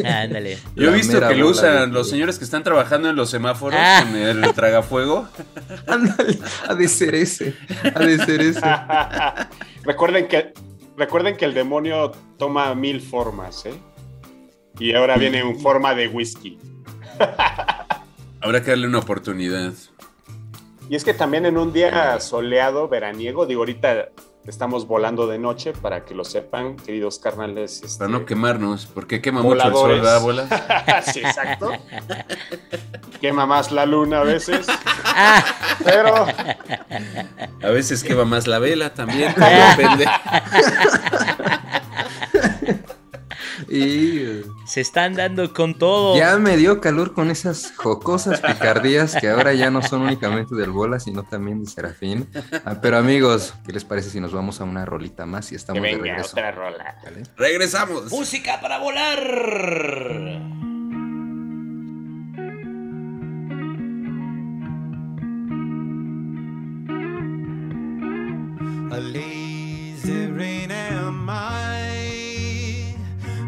Ándale. Yo he visto que lo usan los señores que están trabajando en los semáforos Ah. Con el tragafuego. <laughs> Ándale, ha de ser ese. Ha de ser ese. <laughs> recuerden, que, recuerden que el demonio toma mil formas, ¿eh? Y ahora viene en forma de whisky. <laughs> Habrá que darle una oportunidad. Y es que también en un día soleado, veraniego, digo, ahorita estamos volando de noche, para que lo sepan, queridos carnales. este, Para no quemarnos, porque quema mucho el sol, ¿verdad, bola? <laughs> sí, exacto. Quema más la luna a veces. Pero A veces quema más la vela también, <laughs> depende. Y se están dando con todo. ya me dio calor con esas jocosas picardías que ahora ya no son únicamente del bola, sino también de Serafín. Ah, pero amigos, ¿qué les parece si nos vamos a una rolita más y que estamos de venga regreso? otra rola. ¿Vale? Regresamos. Música para volar. A lazy rain am I.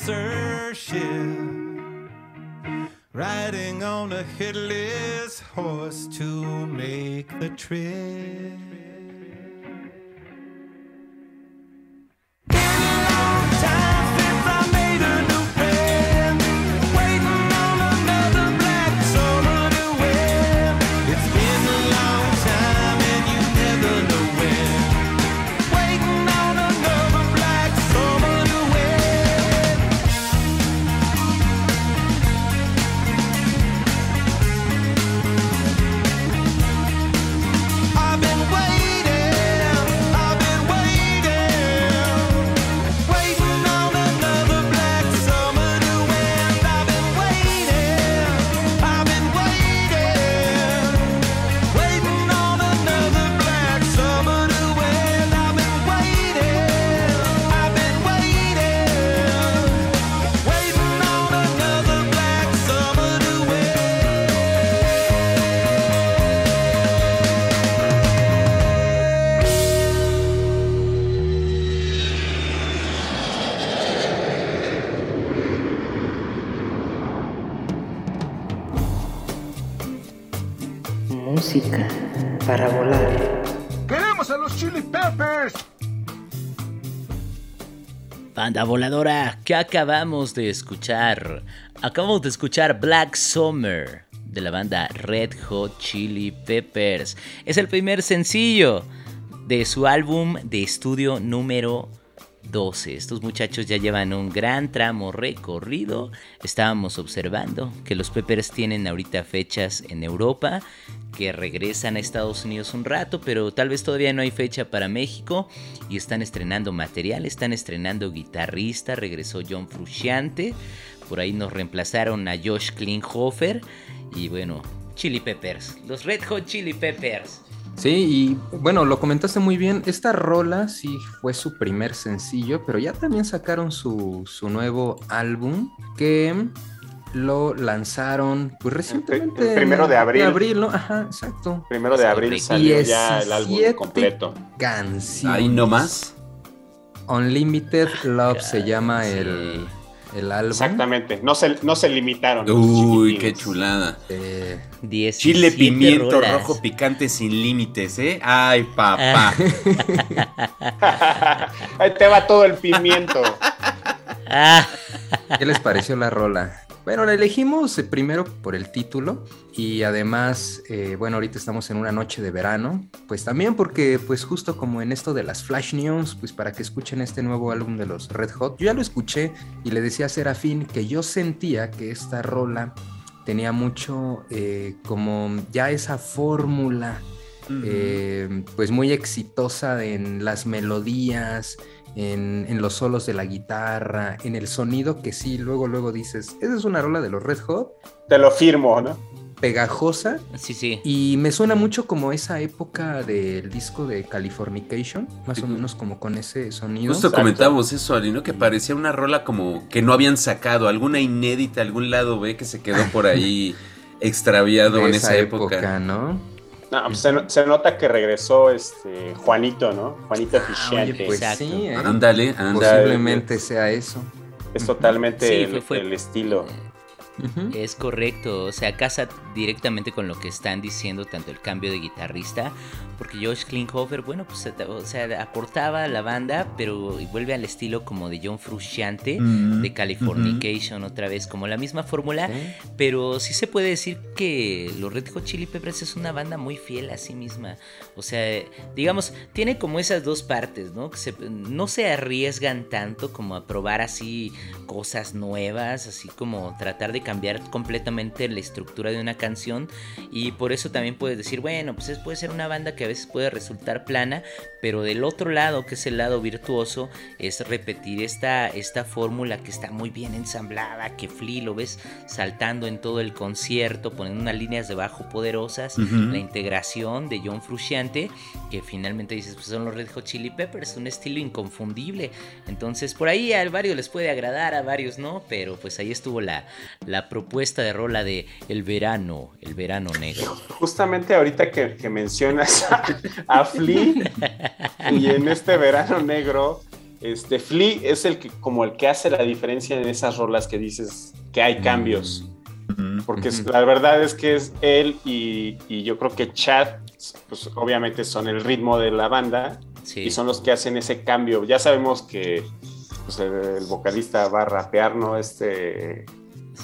Sir. Banda voladora, ¿qué acabamos de escuchar? Acabamos de escuchar Black Summer de la banda Red Hot Chili Peppers. Es el primer sencillo de su álbum de estudio número 12. Estos muchachos ya llevan un gran tramo recorrido. Estábamos observando que los Peppers tienen ahorita fechas en Europa, que regresan a Estados Unidos un rato, pero tal vez todavía no hay fecha para México y están estrenando material, están estrenando guitarrista, regresó John Frusciante, por ahí nos reemplazaron a Josh Klinghoffer y bueno, Chili Peppers, los Red Hot Chili Peppers. Sí, y bueno, lo comentaste muy bien. Esta rola sí fue su primer sencillo, pero ya también sacaron su, su nuevo álbum que lo lanzaron pues recientemente. el primero de abril. abril, ¿no? Ajá, exacto. Primero de abril salió ya el álbum 17 completo. Canciones. Ahí nomás. Unlimited Love se llama el, el álbum. Exactamente. No se, no se limitaron. Uy, qué chulada. Eh, 17 Chile, pimiento, rolas. rojo, picante sin límites, ¿eh? Ay, papá. <laughs> Ahí te va todo el pimiento. <laughs> Ah, ¿Qué les pareció la rola? Bueno, la elegimos eh, primero por el título y además, eh, bueno, ahorita estamos en una noche de verano, pues también porque, pues justo como en esto de las Flash News, pues para que escuchen este nuevo álbum de los Red Hot, yo ya lo escuché y le decía a Serafín que yo sentía que esta rola tenía mucho eh, como ya esa fórmula eh, pues muy exitosa en las melodías, en, en los solos de la guitarra, en el sonido que sí, luego, luego dices, esa es una rola de los Red Hot, Te lo firmo, ¿no? pegajosa, sí, sí. y me suena mucho como esa época del disco de Californication, más o menos como con ese sonido. Justo comentamos eso, Ali, ¿no? Que parecía una rola como que no habían sacado, alguna inédita, algún lado B que se quedó por ahí <laughs> extraviado De en esa esa época. época, ¿no? No, pues se, no- se nota que regresó este Juanito, ¿no? Juanito Fisciante. Oye, pues sí, ¿eh? Ándale, ándale. Posiblemente sea eso. Es totalmente Sí, el, fue- fue- el estilo. Es correcto, o sea, casa directamente con lo que están diciendo tanto el cambio de guitarrista, porque Josh Klinghoffer, bueno, pues o sea, aportaba a la banda, pero vuelve al estilo como de John Frusciante, de Californication otra vez, como la misma fórmula, pero sí se puede decir que los Red Hot Chili Peppers es una banda muy fiel a sí misma, o sea, digamos, tiene como esas dos partes, ¿no? Que se- no se arriesgan tanto como a probar así cosas nuevas, así como tratar de cambiar completamente la estructura de una canción y por eso también puedes decir, bueno, pues es- puede ser una banda que a veces puede resultar plana, pero del otro lado, que es el lado virtuoso, es repetir esta, esta fórmula que está muy bien ensamblada, que Flea lo ves saltando en todo el concierto, poniendo unas líneas de bajo poderosas, Ujú. la integración de John Frusciante, que finalmente dices, pues son los Red Hot Chili Peppers, un estilo inconfundible. Entonces, por ahí a varios les puede agradar, a varios no, pero pues ahí estuvo la, la propuesta de rola de El verano, el verano negro. Justamente ahorita que, mencionas a, a Flea y en este verano negro, Este Flea es el que como el que hace la diferencia en esas rolas que dices que hay cambios. Porque la verdad es que es él y, y yo creo que Chad, pues obviamente son el ritmo de la banda y son los que hacen ese cambio. Ya sabemos que pues, el, el vocalista va a rapear, ¿no? Este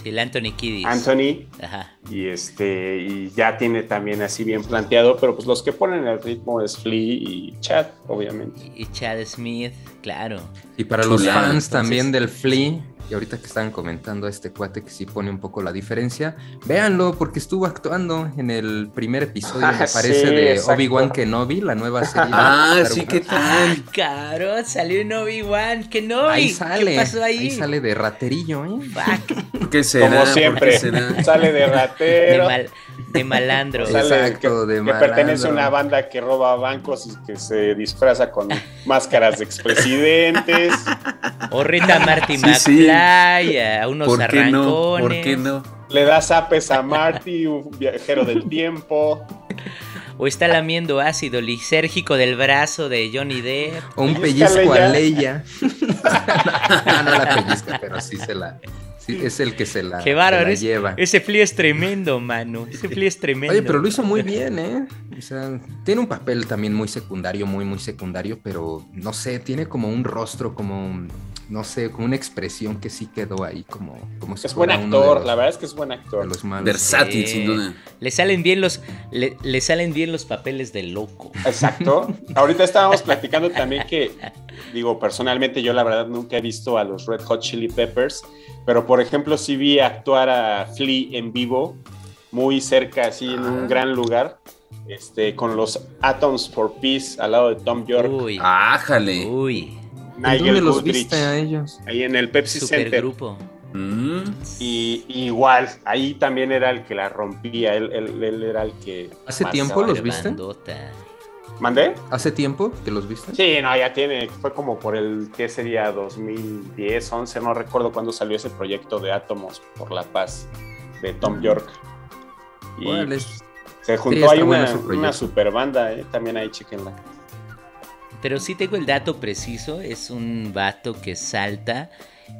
Sí, el Anthony Kiddis. Anthony Ajá. y este y ya tiene también así bien planteado, pero pues los que ponen el ritmo es Flea y Chad, obviamente. Y Chad Smith, claro. Y para los fans entonces. también del Flea, y ahorita que estaban comentando a este cuate que sí pone un poco la diferencia, véanlo porque estuvo actuando en el primer episodio, me Ah, parece, sí, de. Obi-Wan Kenobi, la nueva <laughs> serie. de Ah, sí. ¿qué tal? Caro, salió en Obi-Wan, que no. Ahí sale, ¿Qué pasó ahí? ahí sale de raterillo, ¿eh? <laughs> ¿Qué será? Como ¿Por qué siempre, será? sale de De, ratero. mal- de malandro. <laughs> Exacto, que, de que pertenece a malandro. una banda que roba bancos y que se disfraza con máscaras de expresidentes. O Rita Marty Sí, sí. McFly, a unos ¿Por qué no? arrancones. ¿Por qué no? Le da zapes a Marty, un viajero del tiempo. O está lamiendo ácido lisérgico del brazo de Johnny Depp. O un pellizco a. Leia. <laughs> no, no la pellizca, pero sí se la. Sí, es el que se la, Qué se bárbaro. la es- lleva. Ese flea es tremendo, mano. Ese flea es tremendo. Oye, pero lo hizo muy bien, ¿eh? O sea, tiene un papel también muy secundario, muy, muy secundario, pero no sé, tiene como un rostro, como, no sé, como una expresión que sí quedó ahí, como, como si Es buen fuera actor, los- la verdad es que es buen actor. los malos. Versátil, sin duda. Le salen bien los, le, le salen bien los papeles de loco. Exacto. <laughs> Ahorita estábamos platicando también que, digo, personalmente yo la verdad nunca he visto a los Red Hot Chili Peppers, pero por ejemplo sí vi actuar a Flea en vivo, muy cerca, así en un gran lugar, este, con los Atoms for Peace al lado de Tom York, Uy, Ájale. uy. ¿En Nigel dónde los Goodrich, viste a ellos? ahí en el Pepsi Center. Mm. Y, y igual, ahí también era el que la rompía, él, él- él era el que... ¿Hace tiempo los viste? Bandota. ¿Mandé? ¿Hace tiempo que los viste? Sí, no, ya tiene, fue como por el, ¿qué sería? 2010, 11, no recuerdo cuándo salió ese proyecto de Átomos por la Paz de Tom York. Y Órale. se juntó Sí, ahí bueno una super banda, ¿eh? también ahí chequenla. Pero sí tengo el dato preciso, es un vato que salta.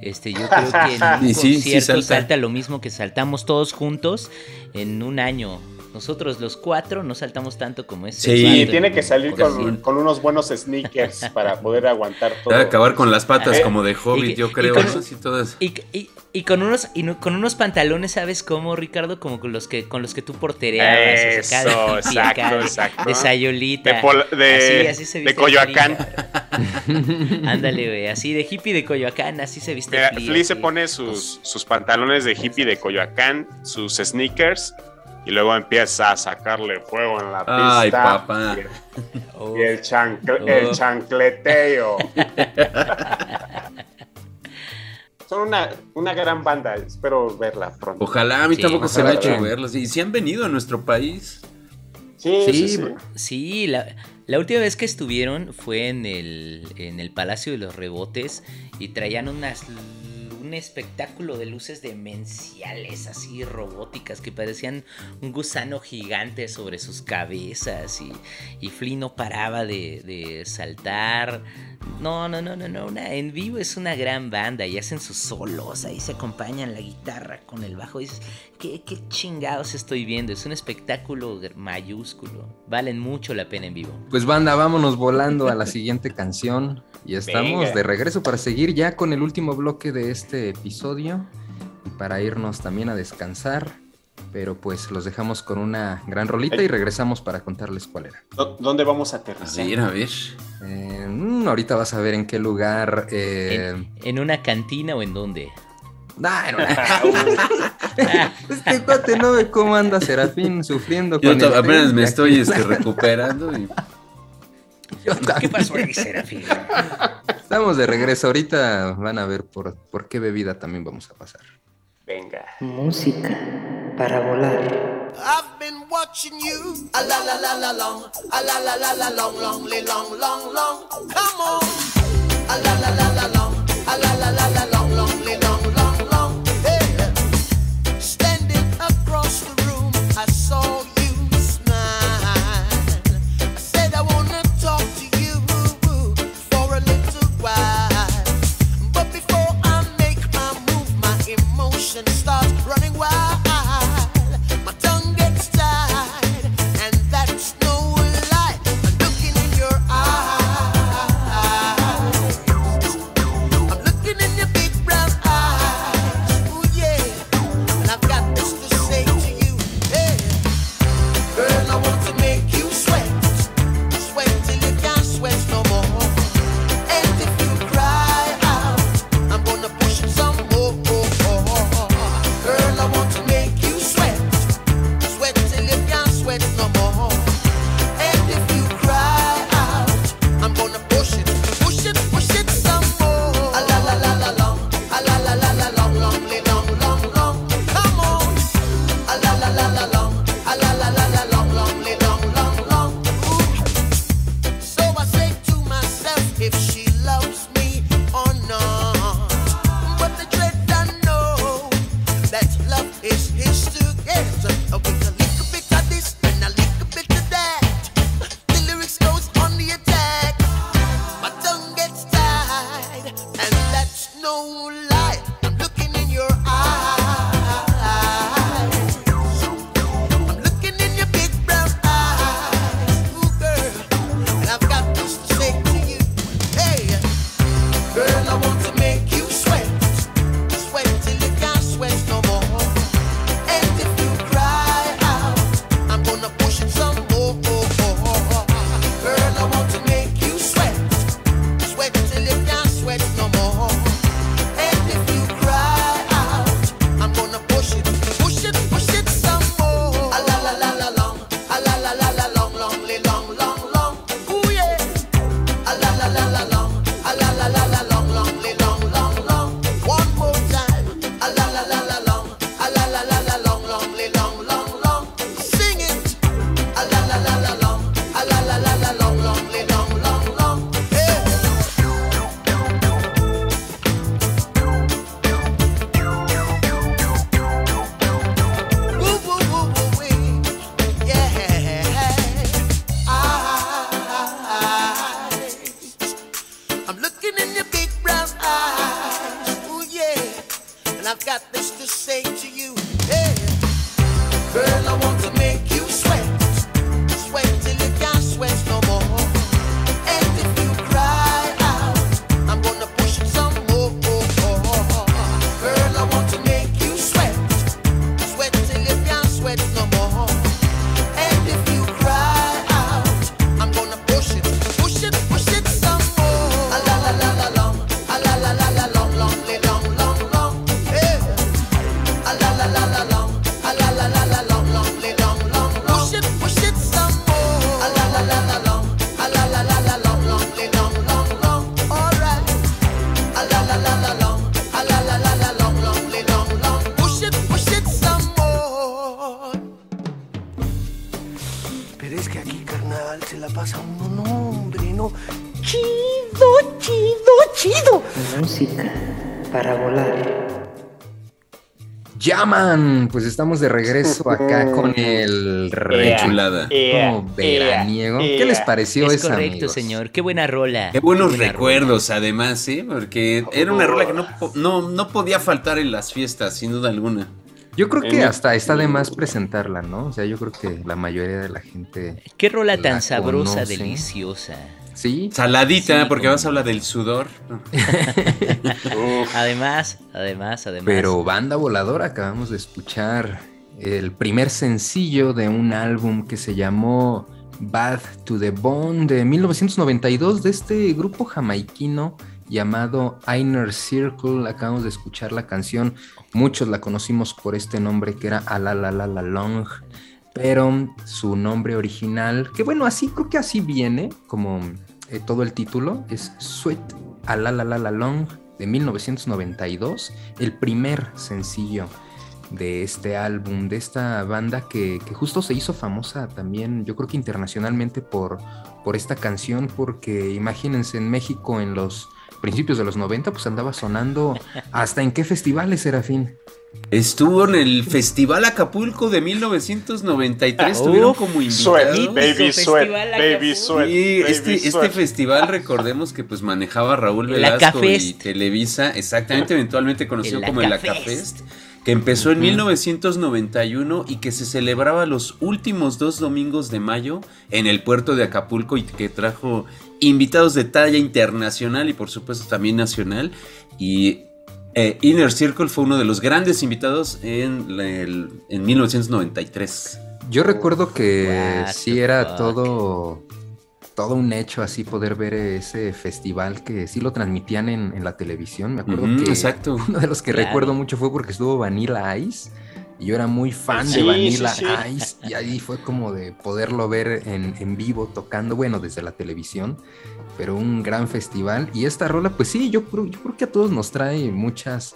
Este, yo creo que en <laughs> un Y sí concierto salta. salta. lo mismo que saltamos todos juntos en un año. Nosotros los cuatro no saltamos tanto como ese. Sí, Y tiene que salir con, unos buenos sneakers para poder aguantar todo. Va a acabar con las patas Eh, como de y Hobbit, yo y creo. con- ¿no? Sí, todas. Y, y- con unos y no- con unos pantalones, ¿sabes cómo, Ricardo? Como con los que con los que tú portereabas. Eso, de hippie, acá exacto, de- exacto. De sayolita. De pol- de- así, así se de viste Coyoacán. Ándale, güey. Así de hippie de Coyoacán, así se viste Mira, Flea, Flea se pone sus, sus pantalones de hippie de Coyoacán, sus sneakers, y luego empieza a sacarle fuego en la pista. Ay, papá. Y el, Oh, y el el Oh. chancleteo. <laughs> Son una, una gran banda, espero verla pronto. Ojalá, a mí Sí, tampoco se me ha hecho verlos. Y si han venido a nuestro país. Sí, sí, Sí, sí. Sí, la, la última vez que estuvieron fue en el, en el Palacio de los Rebotes y traían unas un espectáculo de luces demenciales así robóticas que parecían un gusano gigante sobre sus cabezas y, y Flea no paraba de, de saltar. No, no, no, no, no, una- en vivo es una gran banda y hacen sus solos, ahí se acompañan la guitarra con el bajo. Dices, ¿qué, qué chingados estoy viendo? Es un espectáculo mayúsculo. Valen mucho la pena en vivo. Pues banda, vámonos volando a la siguiente canción. Y estamos Venga. de regreso para seguir ya con el último bloque de este episodio. Y para irnos también a descansar. Pero pues los dejamos con una gran rolita y regresamos para contarles cuál era. ¿Dó- ¿Dónde vamos a A aterrizar? ver, a ver. Eh, mm, ahorita vas a ver en qué lugar. eh, ¿En, en una cantina o en dónde? nah, en una- <laughs> este cuate no ve cómo anda Serafín sufriendo Yo con el apenas me estoy este, recuperando. Y... Yo ¿Qué pasó ahí, Serafín? Estamos de regreso. Ahorita van a ver por, por qué bebida también vamos a pasar. Venga. Música para volar. I've been watching you. A la la la la long. A la la la la long, long, li- long, long, long. Come on. A la la la la long. A la la la la long, long, li- long, long, why. Música para volar. Llaman, pues estamos de regreso acá <laughs> con el Ea, chulada ea, como veraniego. ¿Qué les pareció Es esa, correcto, amigos? señor. Qué buena rola. Qué buenos recuerdos, además, ¿eh? Porque era una rola que no, no, no podía faltar en las fiestas, sin duda alguna. Yo creo que En- hasta está de más presentarla, ¿no? O sea, yo creo que la mayoría de la gente. Qué rola la tan sabrosa, conoce. deliciosa. Sí. Saladita, Sí, porque vas a hablar del sudor. <laughs> Además, además, además. Pero Banda Voladora, acabamos de escuchar el primer sencillo de un álbum que se llamó Bad to the Bone de 1992 de este grupo jamaiquino llamado Inner Circle. Acabamos de escuchar la canción, muchos la conocimos por este nombre que era Alalalala Long, pero su nombre original, que bueno, así creo que así viene como eh, todo el título, es Sweet Alalalala Long de 1992, el primer sencillo de este álbum, de esta banda que, que justo se hizo famosa también, yo creo que internacionalmente por, por esta canción, porque imagínense en México en los principios de los 90, pues andaba sonando hasta en qué festivales, Serafín. Estuvo en el Festival Acapulco de 1993, estuvieron Uf, como invitados. sweat, baby sweat, baby sweat, baby este, este sweat. festival, recordemos que pues manejaba Raúl El Velasco y. Televisa, exactamente, eventualmente conocido El como el Acafest. Que empezó en Ujú. 1991 y que se celebraba los últimos dos domingos de mayo en el puerto de Acapulco y que trajo invitados de talla internacional y por supuesto también nacional. Y eh, Inner Circle fue uno de los grandes invitados en, la- el- en 1993. Yo recuerdo que What sí era fuck. todo, todo un hecho así poder ver ese festival que sí lo transmitían en, en la televisión. Me acuerdo que exacto. uno de los que Claro. recuerdo mucho fue porque estuvo Vanilla Ice. Y yo era muy fan Sí, de Vanilla sí, sí. Ice. Y ahí fue como de poderlo ver en, en vivo tocando, bueno, desde la televisión. Pero un gran festival. Y esta rola, pues sí, yo creo, yo creo que a todos nos trae muchas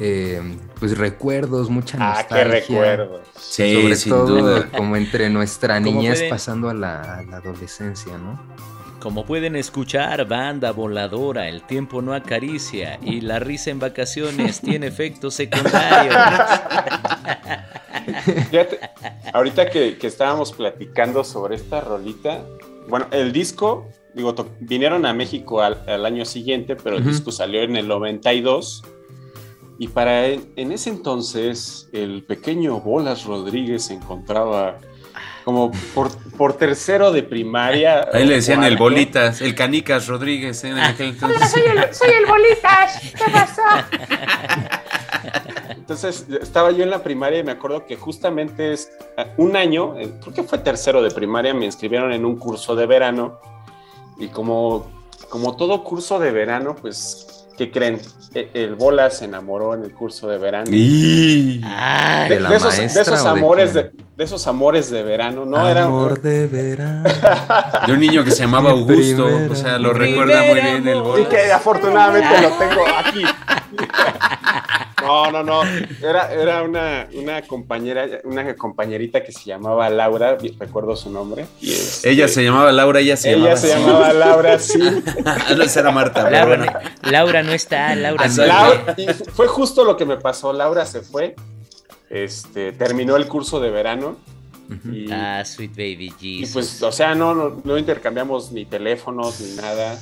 eh, pues recuerdos, mucha Ah, qué nostalgia. recuerdo. Sí, Sobre sin todo duda. como entre nuestra niñez pasando a la, a la adolescencia, ¿no? Como pueden escuchar, banda voladora, el tiempo no acaricia y la risa en vacaciones <laughs> tiene efectos secundarios. Fíjate, ahorita que, que estábamos platicando sobre esta rolita, bueno, el disco, digo, vinieron a México al, al año siguiente, pero el disco salió en el 92. Y para en, en ese entonces, el pequeño Bolas Rodríguez se encontraba como por, por tercero de primaria. Ahí le decían el. Bolitas, el Canicas Rodríguez ¿eh? en aquel entonces. el, soy el Bolitas. ¿Qué pasó? <laughs> Entonces estaba yo en la primaria y me acuerdo que justamente es eh, un año, eh, creo que fue tercero de primaria, me inscribieron en un curso de verano y como, como todo curso de verano, pues, ¿qué creen? E- El Bola se enamoró en el curso de verano. Y... Ay, De, ¿De la de esos, de maestra esos o de amores de, de esos amores de verano, ¿no? Era, Amor de verano. <laughs> De un niño que se llamaba Augusto, o sea, lo recuerda muy bien el amor. y que afortunadamente lo tengo aquí. No, no, no. Era, era una, una compañera, una compañerita que se llamaba Laura, recuerdo su nombre. y este, Ella se llamaba Laura, ella se ella llamaba se así. llamaba Laura, sí. <laughs> No, esa era Marta. pero Laura, bueno. Laura no está, Laura no Exacto. está. Laura- y fue justo lo que me pasó. Laura se fue, este, terminó el curso de verano y, Ah, sweet baby y Jesus. pues, o sea, no, no, no intercambiamos ni teléfonos ni nada.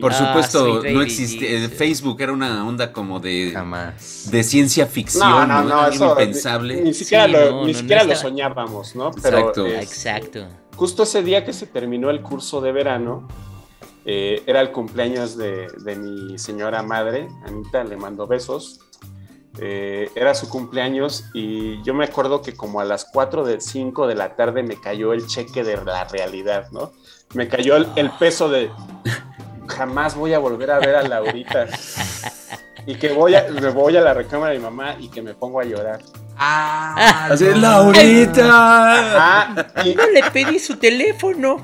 Por Ah, supuesto, no. Jesus. el Facebook era una onda como de. Jamás. De ciencia ficción. No, no, no, eso impensable. Ni, ni siquiera, Sí, lo, no, ni no, siquiera no lo estaba- soñábamos, ¿no? Pero Exacto. es- Exacto. justo ese día que se terminó el curso de verano, eh, era el cumpleaños de, de mi señora madre, Anita, le mando besos. Eh, era su cumpleaños y yo me acuerdo que como a las 4 de 5 de la tarde me cayó el cheque de la realidad, ¿no? Me cayó el, el peso de jamás voy a volver a ver a Laurita. <laughs> Y que voy a, me voy a la recámara de mi mamá y que me pongo a llorar. Ah, Así, no. Laurita. Ajá, y, No le pedí su teléfono.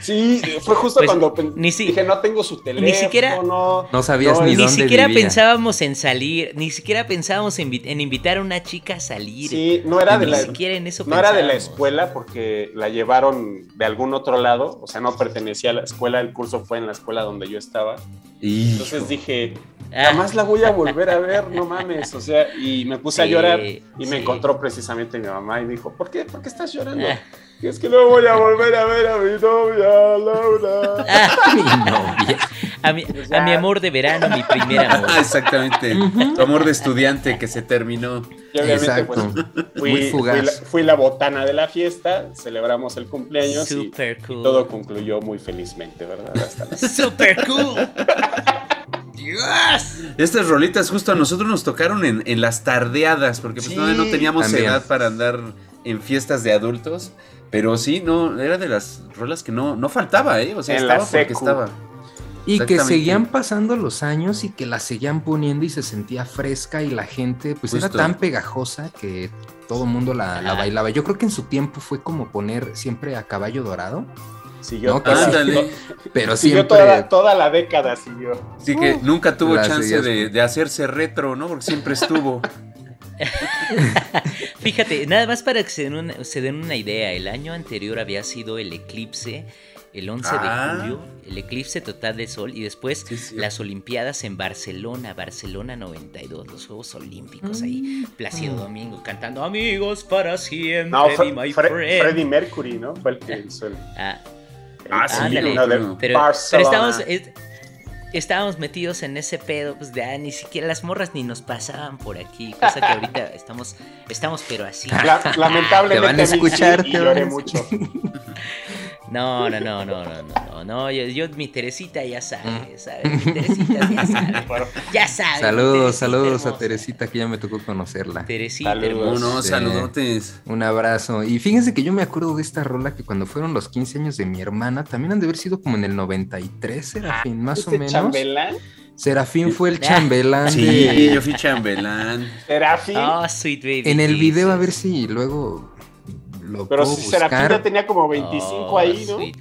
Sí, fue justo Pues, cuando ni si- dije, no tengo su teléfono. siquiera- No, No sabías No, ni Ni dónde siquiera vivía. pensábamos en salir, ni siquiera pensábamos en, en invitar a una chica a salir. Sí, no era de ni la, siquiera en eso no era de la escuela porque la llevaron de algún otro lado, o sea, no pertenecía a la escuela, el curso fue en la escuela donde yo estaba. Entonces dije, Ah. Jamás la voy a volver a ver, no mames, o sea, y me puse a llorar y me sí. encontró precisamente mi mamá y me dijo, ¿por qué? ¿Por qué estás llorando? Ah. Y es que no voy a volver a ver a mi novia, Laura. Ah, Mi novia. a, mi, Pues a mi amor de verano, mi primer amor. Ah, <laughs> exactamente. Tu amor de estudiante que se terminó. Y obviamente, Exacto. pues, Muy fui, fugaz. fui la, fui la botana de la fiesta, celebramos el cumpleaños Super y cool. todo concluyó muy felizmente, ¿verdad? Hasta la- <laughs> Super cool. <laughs> Estas rolitas justo a nosotros nos tocaron en, en las tardeadas, porque pues Sí, todavía no teníamos también. edad para andar en fiestas de adultos. Pero sí, no, era de las rolas que no, no faltaba, ¿eh? O sea, En la estaba porque estaba. Y que seguían pasando los años y que la seguían poniendo y se sentía fresca y la gente pues Justo. era tan pegajosa que todo el mundo la, la bailaba. Yo creo que en su tiempo fue como poner siempre a caballo dorado, Siguió, No. Ándale. pero siguió siempre... toda, toda la década, siguió. Así que nunca tuvo chance de, de hacerse retro, ¿no? Porque siempre estuvo. <laughs> Fíjate, nada más para que se den, una, se den una idea, el año anterior había sido el eclipse, el 11 Ah. de julio, el eclipse total de sol y después Sí, sí. las Olimpiadas en Barcelona, Barcelona 92, los Juegos Olímpicos ahí, Plácido Domingo cantando Amigos para siempre, No, fue, my Fre- friend". Freddie Mercury, ¿no? Fue el que <laughs> hizo el. Ah, Ah, sí, Ándale. uno de pero- pero, estábamos, es- estábamos metidos en ese pedo, pues de ah, ni siquiera las morras ni nos pasaban por aquí, cosa que ahorita <laughs> estamos, estamos pero así. La- lamentablemente Te van a mí sí, escuchar, te van lloré a mucho. <laughs> No, no, no, no, no, no, no, no, yo, yo- mi Teresita ya sabe, ¿sabes? Mi Teresita ya sabe, <laughs> ya sabe. Saludos, saludos a. Teresita que ya me tocó conocerla. Teresita Saludos. Sí. saludotes. Un abrazo. Y fíjense que yo me acuerdo de esta rola que cuando fueron los 15 años de mi hermana, también han de haber sido como en el 93, Serafín, más o ¿Ese menos. chambelán? Serafín fue el <laughs> chambelán Sí, de... yo fui chambelán. Serafín. <laughs> Oh, sweet baby. En el video, a ver si luego lo pero si Serafín buscar. ya tenía como 25 Oh, ahí, ¿no? <laughs> sweet.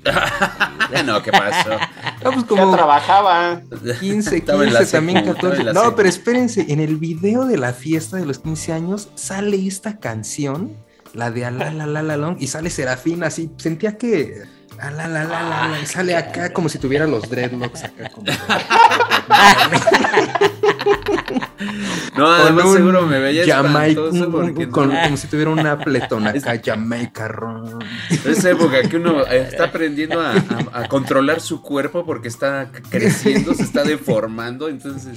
no, ¿qué pasó? No, pues Ya trabajaba. 15, <laughs> Estaba en la 15, también secu, estaba 14. en la No, pero espérense, en el video de la fiesta de los 15 años sale esta canción, la de Ala la la la long, y sale Serafín así, sentía que Ala la la la la, y sale acá como si tuviera los dreadlocks acá como <laughs> <laughs> No, además un seguro me veía Jamaica, porque con- como si tuviera un Appleton acá, <laughs> Jamaica Ron. Esa época que uno eh, está aprendiendo a, a- a controlar su cuerpo porque está creciendo, se está deformando, entonces.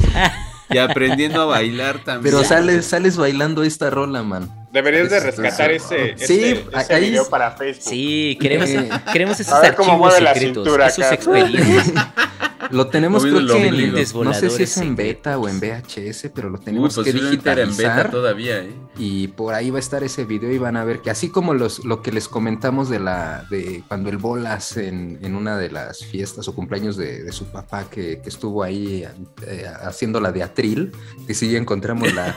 Y aprendiendo a bailar también. Pero sales, sales bailando esta rola, man. Deberías de rescatar ese, Sí, ese, ahí video es- para Facebook. Sí, queremos, Eh. queremos esos archivos secretos, cintura esos acá. expedientes. <laughs> Lo tenemos creo que en, no sé si es en beta o en. VHS, pero lo Uy, tenemos que posiblemente era en beta digitalizar. todavía, ¿eh? Y por ahí va a estar ese video y van a ver que así como los, lo que les comentamos de la de cuando el Bolas en, en una de las fiestas o cumpleaños de, de su papá que, que estuvo ahí eh, haciendo la de Atril, que sí encontramos la,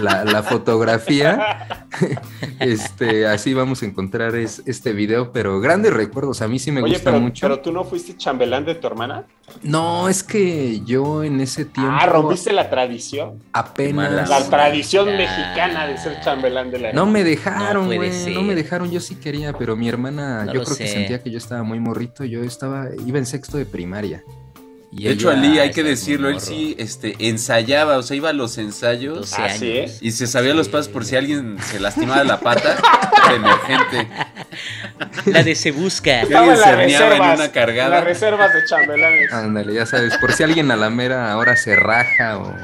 la, la fotografía, <laughs> este, así vamos a encontrar es, este video, pero grandes recuerdos, a mí sí me Oye, gusta pero, mucho. pero tú no fuiste chambelán de tu hermana. No, es que yo en ese tiempo Ah, rompiste la tradición. apenas... La tradición Ah. mexicana de ser chambelán de la No me dejaron, güey. No, me dejaron, yo sí quería, pero mi hermana, No yo creo que sentía que yo estaba muy morrito. Yo estaba, iba en sexto de primaria. Y De hecho, Ali, hay que decirlo, él sí este, ensayaba, o sea, iba a los ensayos 12 Ah, años. ¿sí, eh? y se sabía los pasos por si alguien se lastimaba la pata, <laughs> de emergente. La de se busca. Que alguien en se las herniaba en reservas, una cargada. las reservas de chambelanes. Ándale, ya sabes, por si alguien a la mera ahora se raja o.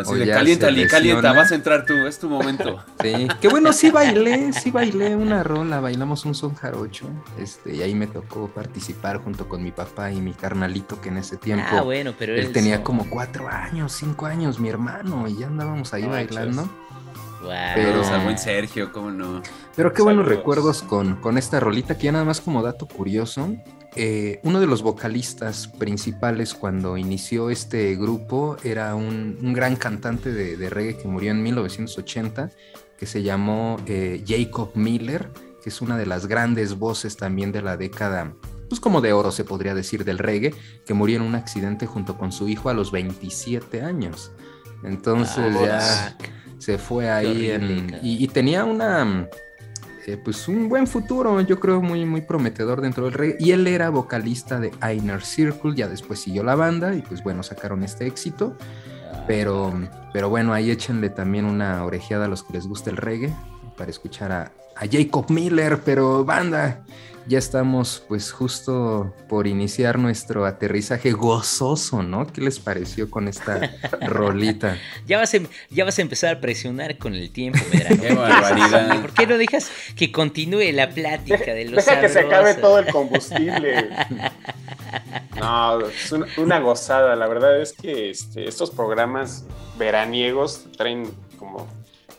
Así de calienta, calienta, vas a entrar tú, es tu momento. <laughs> Sí, que bueno, sí bailé, sí bailé una rola, bailamos un son jarocho, este, y ahí me tocó participar junto con mi papá y mi carnalito que en ese tiempo Ah, bueno, pero él tenía son. como cuatro años, cinco años, mi hermano, y ya andábamos ahí No bailando. Wow. Pero- Saludos al buen Sergio, cómo no. Pero qué buenos recuerdos con, con esta rolita, que ya nada más como dato curioso, eh, uno de los vocalistas principales cuando inició este grupo era un, un gran cantante de, de reggae que murió en 1980, que se llamó eh, Jacob Miller, que es una de las grandes voces también de la década, pues como de oro se podría decir, del reggae, que murió en un accidente junto con su hijo a los 27 años. Entonces Ah, ya se fue ahí horrible, en- y, y tenía una eh, pues un buen futuro, yo creo muy muy prometedor dentro del reggae y él era vocalista de Inner Circle, ya después siguió la banda y pues bueno, sacaron este éxito. Pero pero bueno, ahí échenle también una orejeada a los que les gusta el reggae para escuchar a, a Jacob Miller, pero banda, ya estamos pues justo por iniciar nuestro aterrizaje gozoso, ¿no? ¿Qué les pareció con esta <laughs> rolita? Ya vas, a, em- ya vas a empezar a presionar con el tiempo, Medrano. <laughs> Qué barbaridad. ¿Por qué no dejas que continúe la plática de los Deja que se acabe sabrosos? todo el combustible. <laughs> No, es una, una gozada. La verdad es que este, estos programas veraniegos traen como,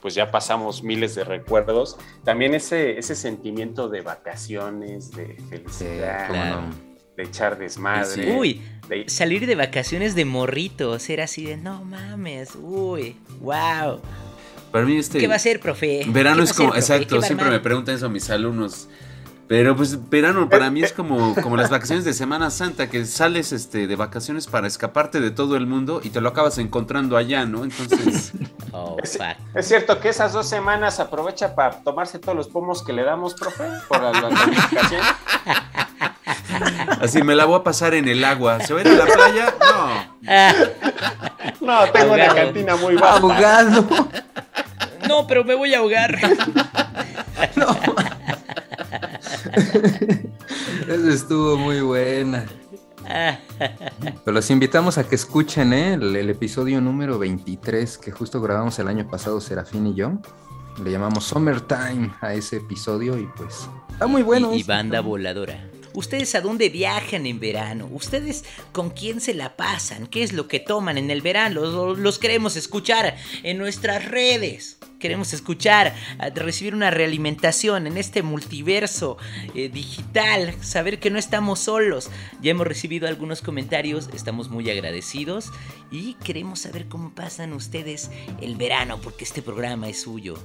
pues ya pasamos miles de recuerdos. También ese, ese sentimiento de vacaciones, de felicidad, de echar desmadre. Uy, de- salir de vacaciones de morritos, era así de, no mames, uy, wow. Para mí este... ¿Qué va a ser, profe? Verano ¿Qué es como, ser, exacto, siempre me preguntan eso a mis alumnos. Pero pues verano para mí es como, como las vacaciones de Semana Santa, que sales este, de vacaciones para escaparte de todo el mundo y te lo acabas encontrando allá, ¿no? Entonces, <laughs> Oh, Es, es cierto que esas dos semanas aprovecha para tomarse todos los pomos que le damos, profe, por la, la calificación. así me la voy a pasar en el agua. ¿Se va a ir a la playa? No. <laughs> No, tengo una Ahogado. cantina muy baja. Ahogado. <laughs> No, pero me voy a ahogar. <laughs> Esa estuvo muy buena. Pero los invitamos a que escuchen ¿eh? el, el episodio número 23 que justo grabamos el año pasado, Serafín y yo. Le llamamos Summertime a ese episodio y pues está muy bueno. y, y banda voladora. ¿Ustedes a dónde viajan en verano? ¿Ustedes con quién se la pasan? ¿Qué es lo que toman en el verano? Los, queremos escuchar en nuestras redes. Queremos escuchar, recibir una realimentación en este multiverso eh, digital, saber que no estamos solos. Ya hemos recibido algunos comentarios, estamos muy agradecidos y queremos saber cómo pasan ustedes el verano, porque este programa es suyo.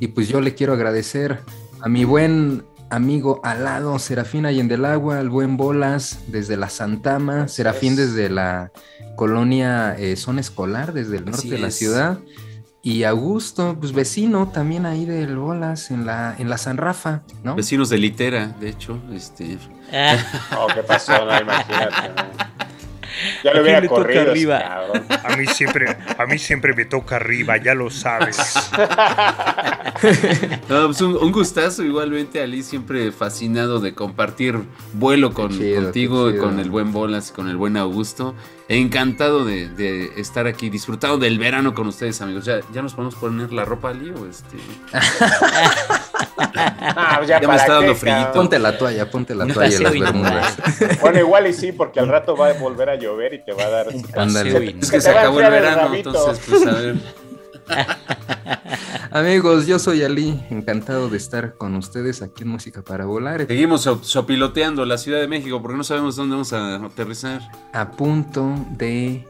Y pues yo le quiero agradecer a mi buen amigo alado, Serafín ahí en del agua, al buen Bolas desde la Santama, Serafín es. desde la colonia eh, zona escolar, desde el norte Así de la es. ciudad. Y Augusto, pues vecino también ahí del Bolas, en la, en la San Rafa, ¿no? Vecinos de Litera, de hecho. Este, Ah, Oh, ¿qué pasó? No, imagínate. Ya ¿A lo hubiera corrido. arriba? cabrón. A mí siempre, a mí siempre me toca arriba, ya lo sabes. <laughs> no, pues un, un gustazo igualmente, Ali, siempre fascinado de compartir vuelo con, Qué chido, contigo y con el buen Bolas y con el buen Augusto. Encantado de, de estar aquí, disfrutado del verano con ustedes, amigos. ¿Ya, ya nos podemos poner la ropa, Ali? ¿O este? <laughs> Ah, pues ya, Ya me está dando frío. Ponte la toalla, ponte la toalla en las bermudas. <laughs> Bueno, igual y sí, porque al rato va a volver a llover y te va a dar. Ándale. Es que se acabó el verano, entonces, pues a ver. <laughs> Amigos, yo soy Ali, encantado de estar con ustedes aquí en Música para Volar. Seguimos so- sopiloteando la Ciudad de México porque no sabemos dónde vamos a aterrizar. A punto de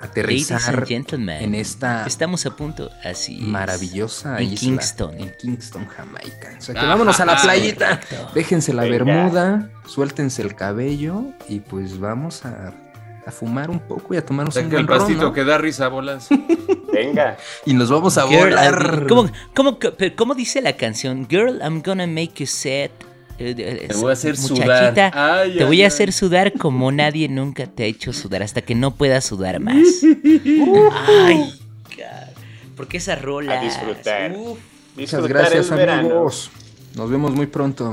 aterrizar and gentlemen, en esta estamos a punto, así es. maravillosa En isla Kingston. en Kingston, Jamaica. O sea, que Ah, vámonos a la playita. Déjense la Venga. bermuda, suéltense el cabello y pues vamos a, a fumar un poco y a tomarnos un Saca el buen ron, pastito ¿no? que da risa, Bolas. <laughs> Venga. Y nos vamos a Girl, volar. ¿cómo, cómo, pero cómo dice la canción? Girl, I'm gonna make you sad. Eh, eh, Te voy a hacer muchachita, sudar. Ay, te ay, voy a hacer sudar como nadie nunca te ha hecho sudar hasta que no puedas sudar más. <laughs> Ay, God. Porque esa rola. A disfrutar. Muchas Disfrutar gracias, el verano. amigos. Nos vemos muy pronto.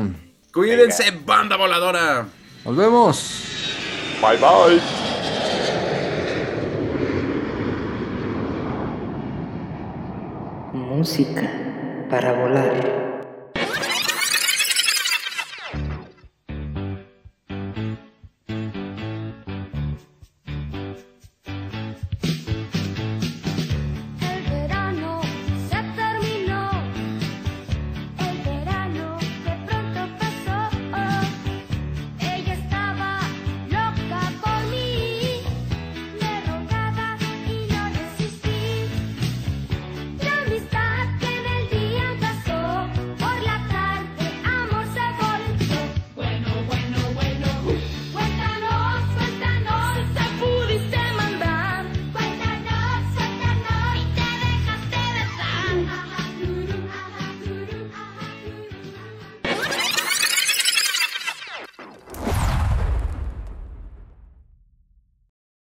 Cuídense, banda voladora. Nos vemos. Bye bye. Música para volar.